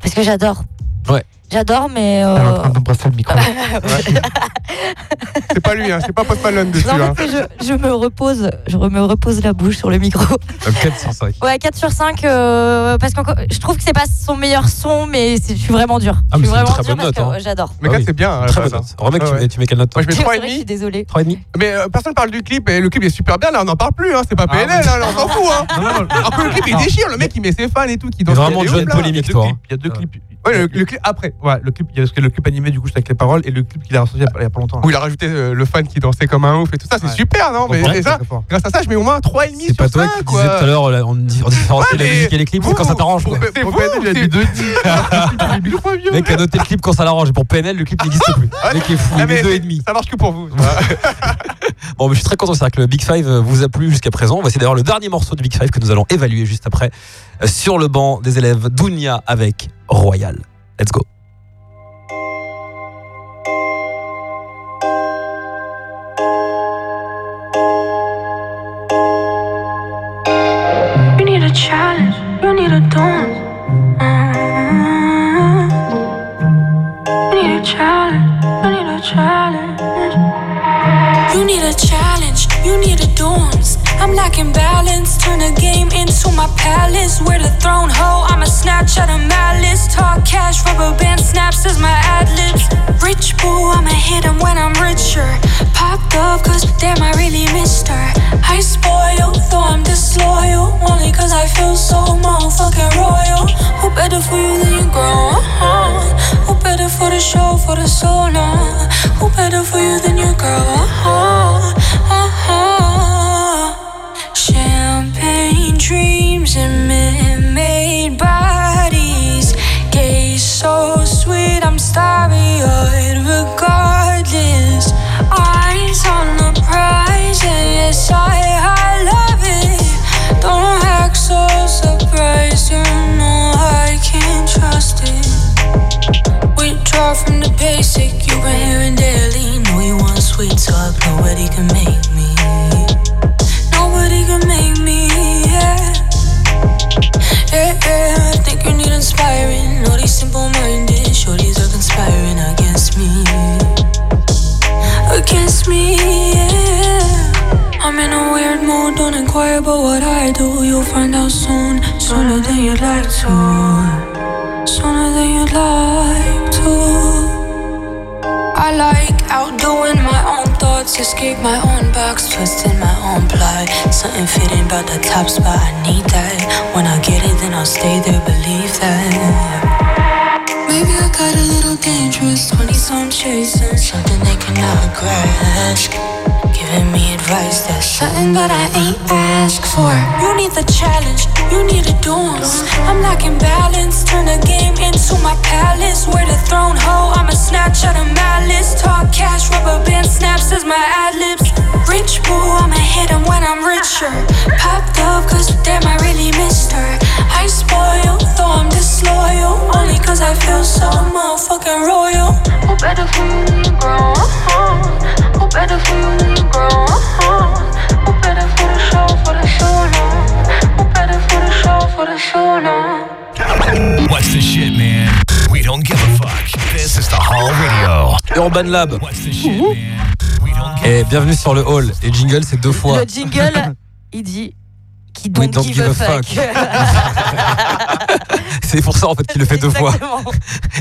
Parce que j'adore. Ouais. J'adore, mais. euh, Elle est en train d'embrasser le micro. C'est pas lui, hein, c'est pas Post Malone dessus. Non, hein. que je, je me repose, je me repose la bouche sur le micro. 4 sur 5 Ouais, 4 sur 5, euh, parce que je trouve que c'est pas son meilleur son, mais c'est- je suis vraiment dur. Ah, je suis vraiment très dur bonne parce que note, hein. euh, j'adore. Mais Ah 4 oui. c'est bien. très bonne hein. note Remek Ouais, tu, tu mets quelle note toi Moi je mets C'est 3 vrai, je suis et demi. désolée. 3,5 Mais euh, personne parle du clip et le clip est super bien là, on n'en parle plus, hein, c'est pas Ah, PNL, hein, là, on s'en fout. Hein. Non, non, non, Alors que le clip il déchire, le mec il met ses fans et tout qui vraiment il est John ouf, là. polémique. Il y a deux toi, clips. Il y a deux clips. Ouais, le clip après. Ouais, le clip, il y a parce que le clip animé du coup, c'est avec les paroles et le clip qu'il a ressorti il y a pas- longtemps. là. Où il a rajouté euh, le fan qui dansait comme un ouf et tout ça, c'est Ouais. super, non Mais c'est ça, grâce à ça, je mets au moins 3,5 C'est sur pas toi 5 qui quoi. disais tout à l'heure, on, dit- Ouais, la musique et les clips vous, quand ça t'arrange. quoi. C'est vous, il a c'est- dix. Le mec a noté le clip quand ça l'arrange. Et pour PNL, le clip n'existe plus. Le mec est fou, Ah, il et demi. Ça marche que pour vous. Bon, mais je suis très content, c'est que le Big Five euh, vous a plu jusqu'à présent. On va essayer d'avoir le dernier morceau de Big Five que nous allons évaluer juste après euh, sur le banc des élèves Dounia avec Royal. Let's go. A challenge, you need a dance. You need a challenge, you need a challenge. You need a challenge, you need a dance. I'm lacking balance, turn a game into my palace. Where the throne ho, I'm a snatch out of malice. Talk cash, rubber band snaps as my ad libs. Rich boo, I'ma hit him when I'm richer. Popped up, cause damn, I really missed her. I spoil, though I'm disloyal. Only cause I feel so motherfucking royal. Who better for you than you, girl? Uh-huh. Who better for the show, for the soul? Uh? Who better for you than your girl? Uh-huh. Uh-huh. Dreams and man-made bodies. Gaze so sweet, I'm starry-eyed oh, regardless. Something fitting about the top spot, I need that. When I get it, then I'll stay there, believe that. Maybe I got a little dangerous, 20 some chasing something they cannot grasp. Giving me advice that's something that I ain't asked for. You need the challenge, you need a dance. I'm lacking balance, turn the game into my palace. Where the throne ho, I'm a snatch out of malice. Talk cash, rubber band snaps as my ad libs. Rich boo, I'ma hit him when I'm richer. Popped up, cause damn, I really missed her. I spoil, though I'm disloyal. Only cause I feel so motherfucking royal. Who better for you than you, girl? Who better for you than you, girl? Who better for the show, for the show now? Who better for the show, for the show now? What's the shit, man? We don't give a fuck. This is the Hall Radio. Urban Lab. Et bienvenue sur le hall. Et jingle, c'est deux fois. Le jingle, il dit qui don't, don't give, a fuck. C'est pour ça en fait qu'il le fait deux fois.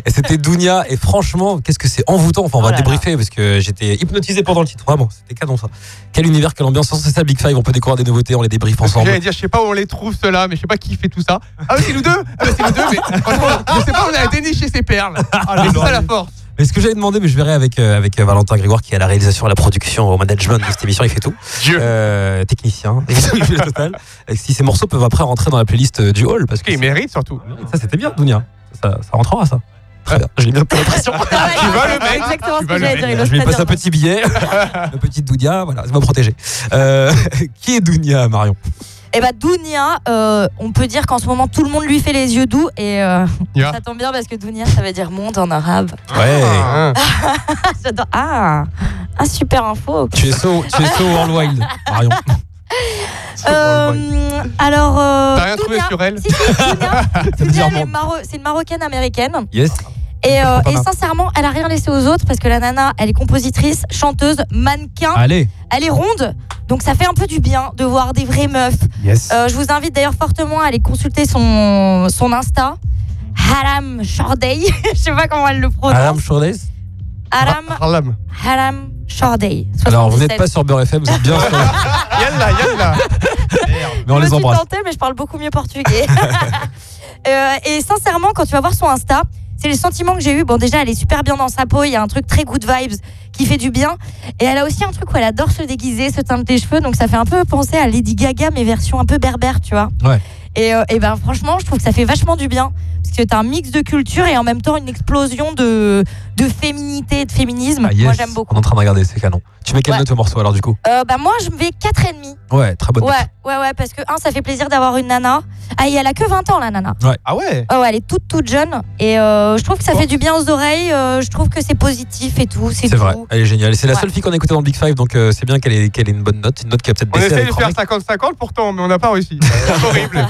Et c'était Dounia. Et franchement, qu'est-ce que c'est envoûtant. Enfin, on va Oh là débriefer parce que j'étais hypnotisé pendant le titre. Vraiment, c'était canon ça. Quel univers, quelle ambiance. C'est ça, Big Five. On peut découvrir des nouveautés, on les débriefe ensemble. J'allais dire, je sais pas où on les trouve ceux-là, mais je sais pas qui fait tout ça. Ah, oui, c'est nous deux Ah, bah, c'est nous deux, mais franchement, je sais pas, on a déniché ces perles. Ah, c'est ça la force. Mais ce que j'avais demandé, mais je verrai avec, euh, avec euh, Valentin Grégoire qui est à la réalisation, à la production, au management de cette émission, il fait tout. Dieu. Euh, technicien, le total. Et si ces morceaux peuvent après rentrer dans la playlist euh, du hall, parce que Il mérite surtout. ça c'était bien, Dounia. Ça, ça rentrera ça. Très bien. J'ai bien l'impression. Tu vas le mettre. Exactement ce que j'allais dire. Je lui pas passe un petit billet, le petit Dounia, voilà, ça va me protéger. Euh, qui est Dounia, Marion? Et bah Dounia, euh, on peut dire qu'en ce moment tout le monde lui fait les yeux doux et euh, ça tombe bien parce que Dounia ça veut dire monde en arabe. Ouais. Ah, J'adore. Ah, un super info. Tu es so, tu es so worldwide, Marion. Euh, alors. T'as rien trouvé sur elle Si, si, c'est une marocaine américaine. Yes. Et, euh, et sincèrement, elle a rien laissé aux autres parce que la nana, elle est compositrice, chanteuse, mannequin, Allez. elle est ronde. Donc ça fait un peu du bien de voir des vraies meufs. Yes. Euh, je vous invite d'ailleurs fortement à aller consulter son, son Insta. Haram Shordey. je sais pas comment elle le prononce. Aram Shordays. Haram, Harlem. Haram Shordey. Alors, vous 77. n'êtes pas sur Beurre FM, vous êtes bien sur. Yalla, yalla. Mais on je me les suis embrasse. tentée, mais je parle beaucoup mieux portugais. Euh, et sincèrement, quand tu vas voir son Insta, c'est le sentiment que j'ai eu. Bon, déjà, elle est super bien dans sa peau. Il y a un truc très good vibes qui fait du bien. Et elle a aussi un truc où elle adore se déguiser, se teindre les cheveux. Donc, ça fait un peu penser à Lady Gaga, mais version un peu berbère, tu vois. Ouais. Et, euh, et ben, franchement, je trouve que ça fait vachement du bien. Parce que t'as un mix de culture et en même temps une explosion de, de féminité et de féminisme. Ah, yes. Moi, j'aime beaucoup. On est en train de regarder, c'est canon. Tu mets quelle Ouais. note au morceau alors du coup Euh, bah, moi, je mets 4,5. Ouais, très bonne Ouais, note. ouais, ouais, parce que, un, ça fait plaisir d'avoir une nana. Ah, et elle a que 20 ans, la nana. Ah ouais Oh, ouais, elle est toute, toute jeune. Et euh, je trouve que ça fait du bien aux oreilles. euh, je trouve que c'est positif et tout. C'est C'est vrai, elle est géniale. Et c'est la Ouais. seule fille qu'on a écoutée dans le Big Five, donc euh, c'est bien qu'elle ait, qu'elle ait une bonne note. Une note qui a peut-être On baissé essaie de faire Romek. 50-50 pourtant, mais on n'a pas réussi. C'est horrible.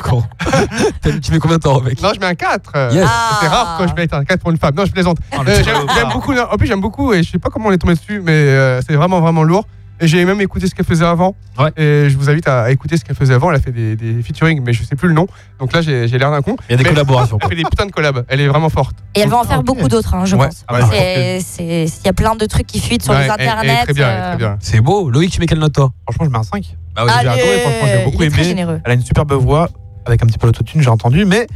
Tu mets combien de temps avec Non, je mets un 4. Yes. Ah. C'est rare quand je mets un 4 pour une femme. Non, je plaisante. Oh, salaud. J'aime j'aime beaucoup. En plus, j'aime beaucoup et je sais pas comment on est tombé dessus, mais euh, c'est vraiment vraiment lourd. Et j'ai même écouté ce qu'elle faisait avant. Ouais. Et je vous invite à, à écouter ce qu'elle faisait avant. Elle a fait des, des featuring, mais je sais plus le nom. Donc là, j'ai l'air d'un con. Il y a des Mais collaborations. Elle fait des putains de collabs. Elle est vraiment forte. Et elle va en faire beaucoup d'autres, hein, je Ouais. pense. Ouais, C'est- c'est- Il y a plein de trucs qui fuitent sur Ouais, les internets. très bien, euh, très bien. C'est beau. Loïc, tu mets quelle note toi? Franchement, je mets un 5. Bah j'ai adoré, franchement, j'ai beaucoup il est très aimé. Elle a une superbe voix, avec un petit peu l'autotune, j'ai entendu, mais.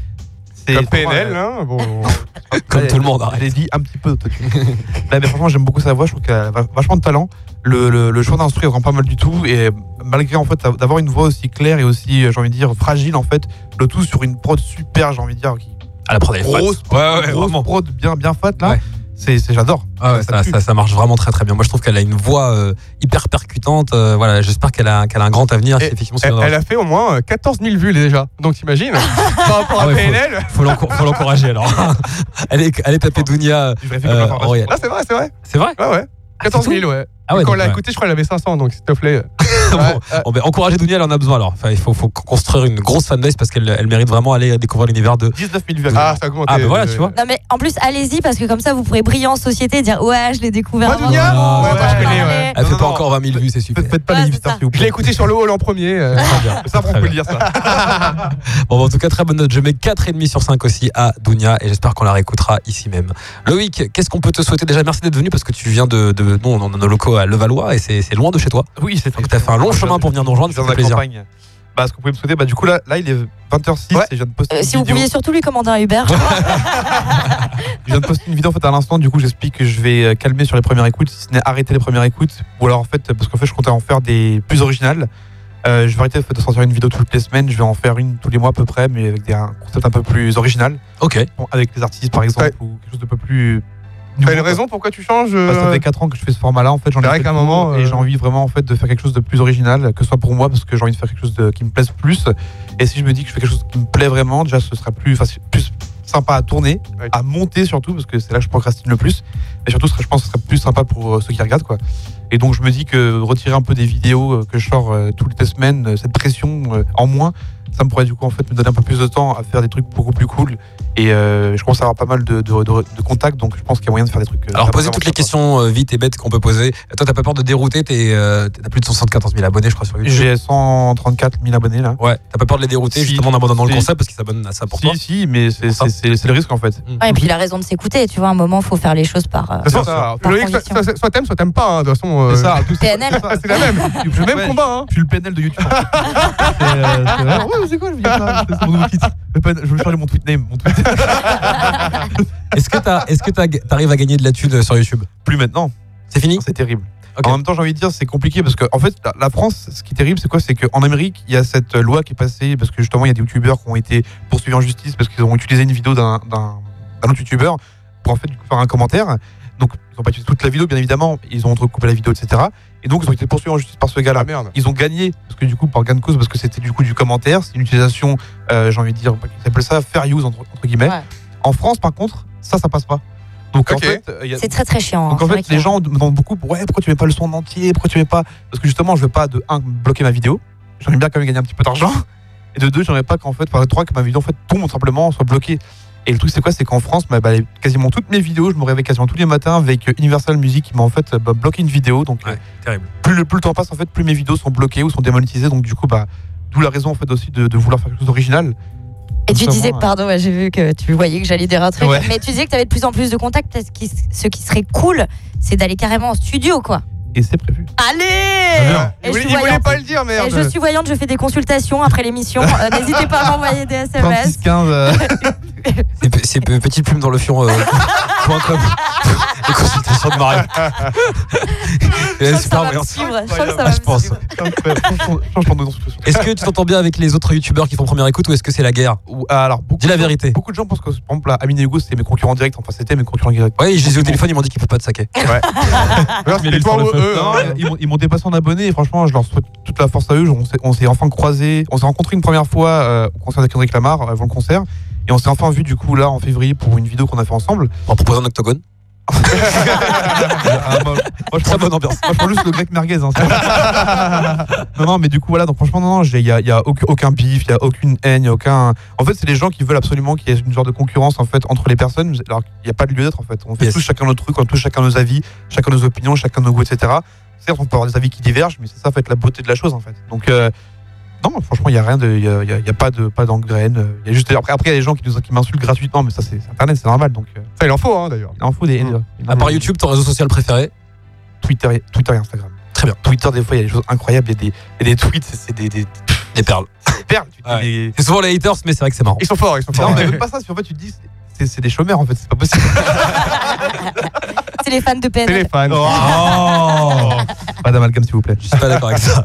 C'est- Comme PNL, elle- hein. Bon. Comme tout le monde, Je arrête. l'ai dit un petit peu. Là, mais franchement, j'aime beaucoup sa voix, je trouve qu'elle a va- vachement de talent. Le, le, le choix d'instru est vraiment pas mal du tout. Et malgré en fait d'avoir une voix aussi claire et aussi, euh, j'ai envie de dire, fragile, en fait, le tout sur une prod super, j'ai envie de dire, qui À la prod, elle est fat. grosse, Ouais, ouais, grosse prod bien, bien fat là. Ouais. C'est, j'adore. Ah ouais, ça, tue. ça, ça marche vraiment très très bien. Moi je trouve qu'elle a une voix euh, hyper percutante. euh, voilà, j'espère qu'elle a, qu'elle a un grand avenir. Et effectivement, Elle, a fait au moins euh, 14 000 vues déjà. Donc t'imagines Par rapport Ah à PNL. faut l'enco- faut l'encourager alors. elle est, elle est tapée Dounia. Euh. Ah, c'est vrai, c'est vrai. C'est vrai Ouais, ouais. 14 000, ouais. Ah ouais, quand on l'a ouais. écouté, je crois qu'elle avait 500, donc s'il te plaît. Bon, euh, Bon, ben, encourager Dounia, elle en a besoin alors. Enfin, il faut, faut construire une grosse fanbase parce qu'elle elle mérite vraiment aller découvrir l'univers de. 19 000 vues. Ah, ça a augmenté. Ah, ben voilà, tu vois. Non mais en plus allez-y parce que comme ça vous pourrez briller en société et dire ouais je l'ai découvert. Moi, le monde, Ouais, moi, je allez. connais, ouais. Elle Non, fait non, pas non. encore 20 000 vues, c'est super. Faites, pas Ouais, les hipsters, s'il vous Je l'ai plaît. écouté sur le hall en premier. euh, Ça, on peut le dire, ça. Bon, bah, en tout cas, très bonne note. Je mets 4,5 sur 5 aussi à Dounia et j'espère qu'on la réécoutera ici même. Loïc, qu'est-ce qu'on peut te souhaiter? Déjà, merci d'être venu parce que tu viens de. de nous, on a nos locaux à Levallois et c'est loin de chez toi. Oui, c'est Donc, t'as fait un long chemin pour venir nous rejoindre, ça fait la plaisir. campagne. Bah, ce que vous pouvez me souhaiter, bah, du coup, là, là il est 20h06 Ouais. et je viens de poster Euh, une si vous vidéo. pouviez surtout lui commander un Uber. je crois. Je viens de poster une vidéo en fait à l'instant, du coup j'explique que je vais euh, calmer sur les premières écoutes, si ce n'est arrêter les premières écoutes, ou alors en fait, parce qu'en fait je comptais en faire des plus originales. Euh, je vais arrêter en fait, de sortir une vidéo toutes les semaines, je vais en faire une tous les mois à peu près, mais avec des, un concept un peu plus original, Ok. Bon, avec les artistes par exemple, ou quelque chose de peu plus. T'as nouveau, une raison pourquoi tu changes Bah, ça euh, fait 4 ans que je fais ce format-là, en fait, j'en ai fait un moment, et euh, j'ai envie vraiment en fait de faire quelque chose de plus original, que ce soit pour moi, parce que j'ai envie de faire quelque chose de, qui me plaise plus. Et si je me dis que je fais quelque chose qui me plaît vraiment, déjà ce sera plus facile, plus sympa à tourner, Ouais. à monter surtout, parce que c'est là que je procrastine le plus. Et surtout, je pense que ce serait plus sympa pour euh, ceux qui regardent, quoi. Et donc je me dis que retirer un peu des vidéos euh, que je sors euh, toutes les semaines, euh, cette pression euh, en moins, ça me pourrait du coup en fait me donner un peu plus de temps à faire des trucs beaucoup plus cool. Et euh, je commence à avoir pas mal de, de, de- de contacts, donc je pense qu'il y a moyen de faire des trucs. euh, Alors, posez toutes les questions euh, vite et bêtes qu'on peut poser. Toi, t'as pas peur de dérouter euh, T'as plus de 174 000 abonnés, je crois, sur YouTube. J'ai 134 000 abonnés là. Ouais, t'as pas peur de les dérouter Si. justement en abandonnant le Si. concept parce qu'ils s'abonnent à ça pour toi Si, si, mais c'est le risque en fait. Ouais, et puis il a raison de s'écouter, tu vois, à un moment, faut faire les choses par. euh, ça- soit, t'aimes, soit t'aimes pas. hein. De toute façon, euh, C'est ça, PNL. C'est la même. C'est le même combat. Hein. Je suis le PNL de YouTube. C'est, c'est quoi, C'est mon nouveau titre. Le Je veux changer mon tweet name. Mon tweet. Est-ce que t'as- est-ce que t'as- t'arrives à gagner de la thune sur YouTube? Plus maintenant. C'est fini? C'est terrible. Ok. En même temps, j'ai envie de dire, c'est compliqué parce que, en fait, la, la France, ce qui est terrible, c'est quoi? C'est qu'en Amérique, il y a cette loi qui est passée parce que justement, il y a des youtubeurs qui ont été poursuivis en justice parce qu'ils ont utilisé une vidéo d'un d'un- d'un autre youtubeur pour en fait du coup, faire un commentaire. Donc, ils n'ont pas utilisé toute la vidéo, bien évidemment. Ils ont entrecoupé la vidéo, etc. Et donc, ils ont été poursuivis en justice par ce gars-là. Ah merde. Ils ont gagné parce que du coup, par gain de cause, parce que c'était du coup du commentaire, c'est une utilisation, euh, j'ai envie de dire, ils appellent ça fair use entre, entre guillemets. Ouais. En France, par contre, ça, ça passe pas. Donc en fait, euh, C'est très très chiant. donc hein, en fait, les gens me demandent beaucoup, ouais, pourquoi tu mets pas le son en entier, pourquoi tu mets pas, parce que justement, je veux pas de un bloquer ma vidéo, j'aimerais bien quand même gagner un petit peu d'argent, et de deux, j'aimerais pas qu'en fait, par trois, que ma vidéo en fait tombe tout simplement, soit bloquée. Et le truc c'est quoi, c'est qu'en France, bah, bah, quasiment toutes mes vidéos, je me réveille quasiment tous les matins avec euh, Universal Music qui m'a en fait bah, bloqué une vidéo, donc Ouais, terrible. plus le, plus le temps passe en fait, plus mes vidéos sont bloquées ou sont démonétisées, donc du coup, bah, d'où la raison en fait aussi de, de vouloir faire quelque chose d'original. Et tu disais, euh, pardon, ouais, j'ai vu que tu voyais que j'allais dire un truc, Ouais. mais tu disais que tu avais de plus en plus de contacts. Ce qui serait cool, c'est d'aller carrément en studio, quoi. Et c'est prévu. Allez Ah, Et voulait, il pas le dire, Et merde. je suis voyante, je fais des consultations après l'émission. Euh, N'hésitez pas à m'envoyer des 36, SMS. 15, euh, C'est pe- C'est pe- petite plume dans le fion. euh. Les consultations de Mario. Je que ça va suivre. Je Ah, va je pense. Est-ce que tu t'entends bien avec les autres youtubeurs qui font première écoute ou est-ce que c'est la guerre Ou- alors, beaucoup Dis la vérité. Beaucoup de gens pensent que, par exemple, là, Amine et Hugo, c'est mes concurrents directs. Enfin, c'était mes concurrents directs. Ouais, je les ai au téléphone, ils m'ont dit qu'il faut pas de saké. Alors, c'était toi ou eux Non, hein. ils m'ont- dépassé en abonnés et franchement, je leur souhaite toute la force à eux. On s'est- enfin croisés. On s'est rencontrés une première fois euh, au concert de Kendrick Lamar avant le concert. Et on s'est enfin vu du coup là en février pour une vidéo qu'on a fait ensemble. En proposant un octogone. Ah, moi, moi, je prends bonne ambiance. Moi, je prends juste le grec merguez. Hein, non, non, mais du coup, voilà. Donc, franchement, non, non, il n'y a, y a aucun, bif, il n'y a aucune haine, il a aucun. En fait, c'est les gens qui veulent absolument qu'il y ait une genre de concurrence en fait entre les personnes. Alors qu'il n'y a pas de lieu d'être en fait. On fait Yes. tous chacun notre truc, on tous chacun nos avis, chacun nos opinions, chacun nos goûts, etc. Certes, on peut avoir des avis qui divergent, mais c'est ça, en fait, la beauté de la chose en fait. Donc, euh, non, franchement, il n'y a rien de. Il n'y a, y a- y a pas de pas d'engraine. Il y a juste. Après, après, il y a des gens qui, nous, qui m'insultent gratuitement, mais ça, c'est Internet, c'est normal. Donc, euh, Ça, il en faut, hein, d'ailleurs. il en faut des. Mm. À part YouTube, ton réseau social préféré Twitter, et- Twitter et Instagram. Très bien. Twitter, des fois, il y a des choses incroyables. Il y, a des- il y a des tweets, c'est des, des, Des perles. des perles. Ouais. C'est souvent les haters, mais c'est vrai que c'est marrant. Ils sont forts, ils sont forts. Non, mais même pas ça. c'est- En fait, tu te dis, c'est c'est des chômeurs, en fait. C'est pas possible. C'est les fans de C'est PNL. les fans. Oh pas d'amalgame, s'il vous plaît. Je suis pas d'accord avec ça.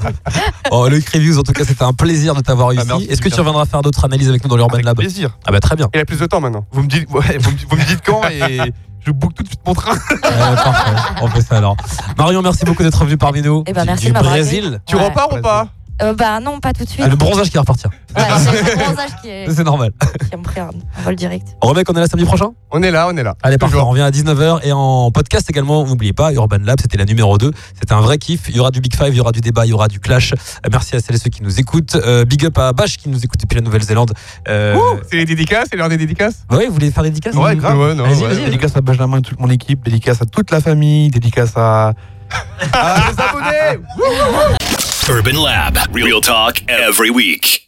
Oh, Loïc Reviews, en tout cas, c'était un plaisir de t'avoir ici. Ah, merci, Est-ce que tu reviendras faire d'autres analyses avec nous dans l'Urban Avec Lab plaisir. Ah bah très bien. Il a plus de temps maintenant. Vous me dites, ouais, vous me, dites- vous me dites quand et je book tout de suite mon train. Ouais, parfait. On fait ça alors. Marion, merci beaucoup d'être venu parmi nous. Eh ben, Du- merci du Brésil. Tu Ouais. repars ou pas? Euh, bah non, pas tout de suite. Ah, le bronzage qui va repartir. Ouais, c'est le bronzage qui, est, C'est normal. qui me pris un vol direct. Remec, on est là samedi prochain On est là, on est là. Allez, parfait. On revient à 19h et en podcast également. N'oubliez pas, Urban Lab, c'était la numéro 2. C'était un vrai kiff. Il y aura du Big Five, il y aura du débat, il y aura du clash. Euh, Merci à celles et ceux qui nous écoutent. Euh, big up à Bash qui nous écoute depuis la Nouvelle-Zélande. Euh, Ouh, C'est les dédicaces, c'est l'heure des dédicaces ouais, vous voulez faire des dédicaces Ouais, grave. Ouais, non, Vas-y, ouais. vas-y. Dédicace à Benjamin et toute mon équipe, dédicace à toute la famille, dédicace à. à les abonnés Urban Lab. Real talk every week.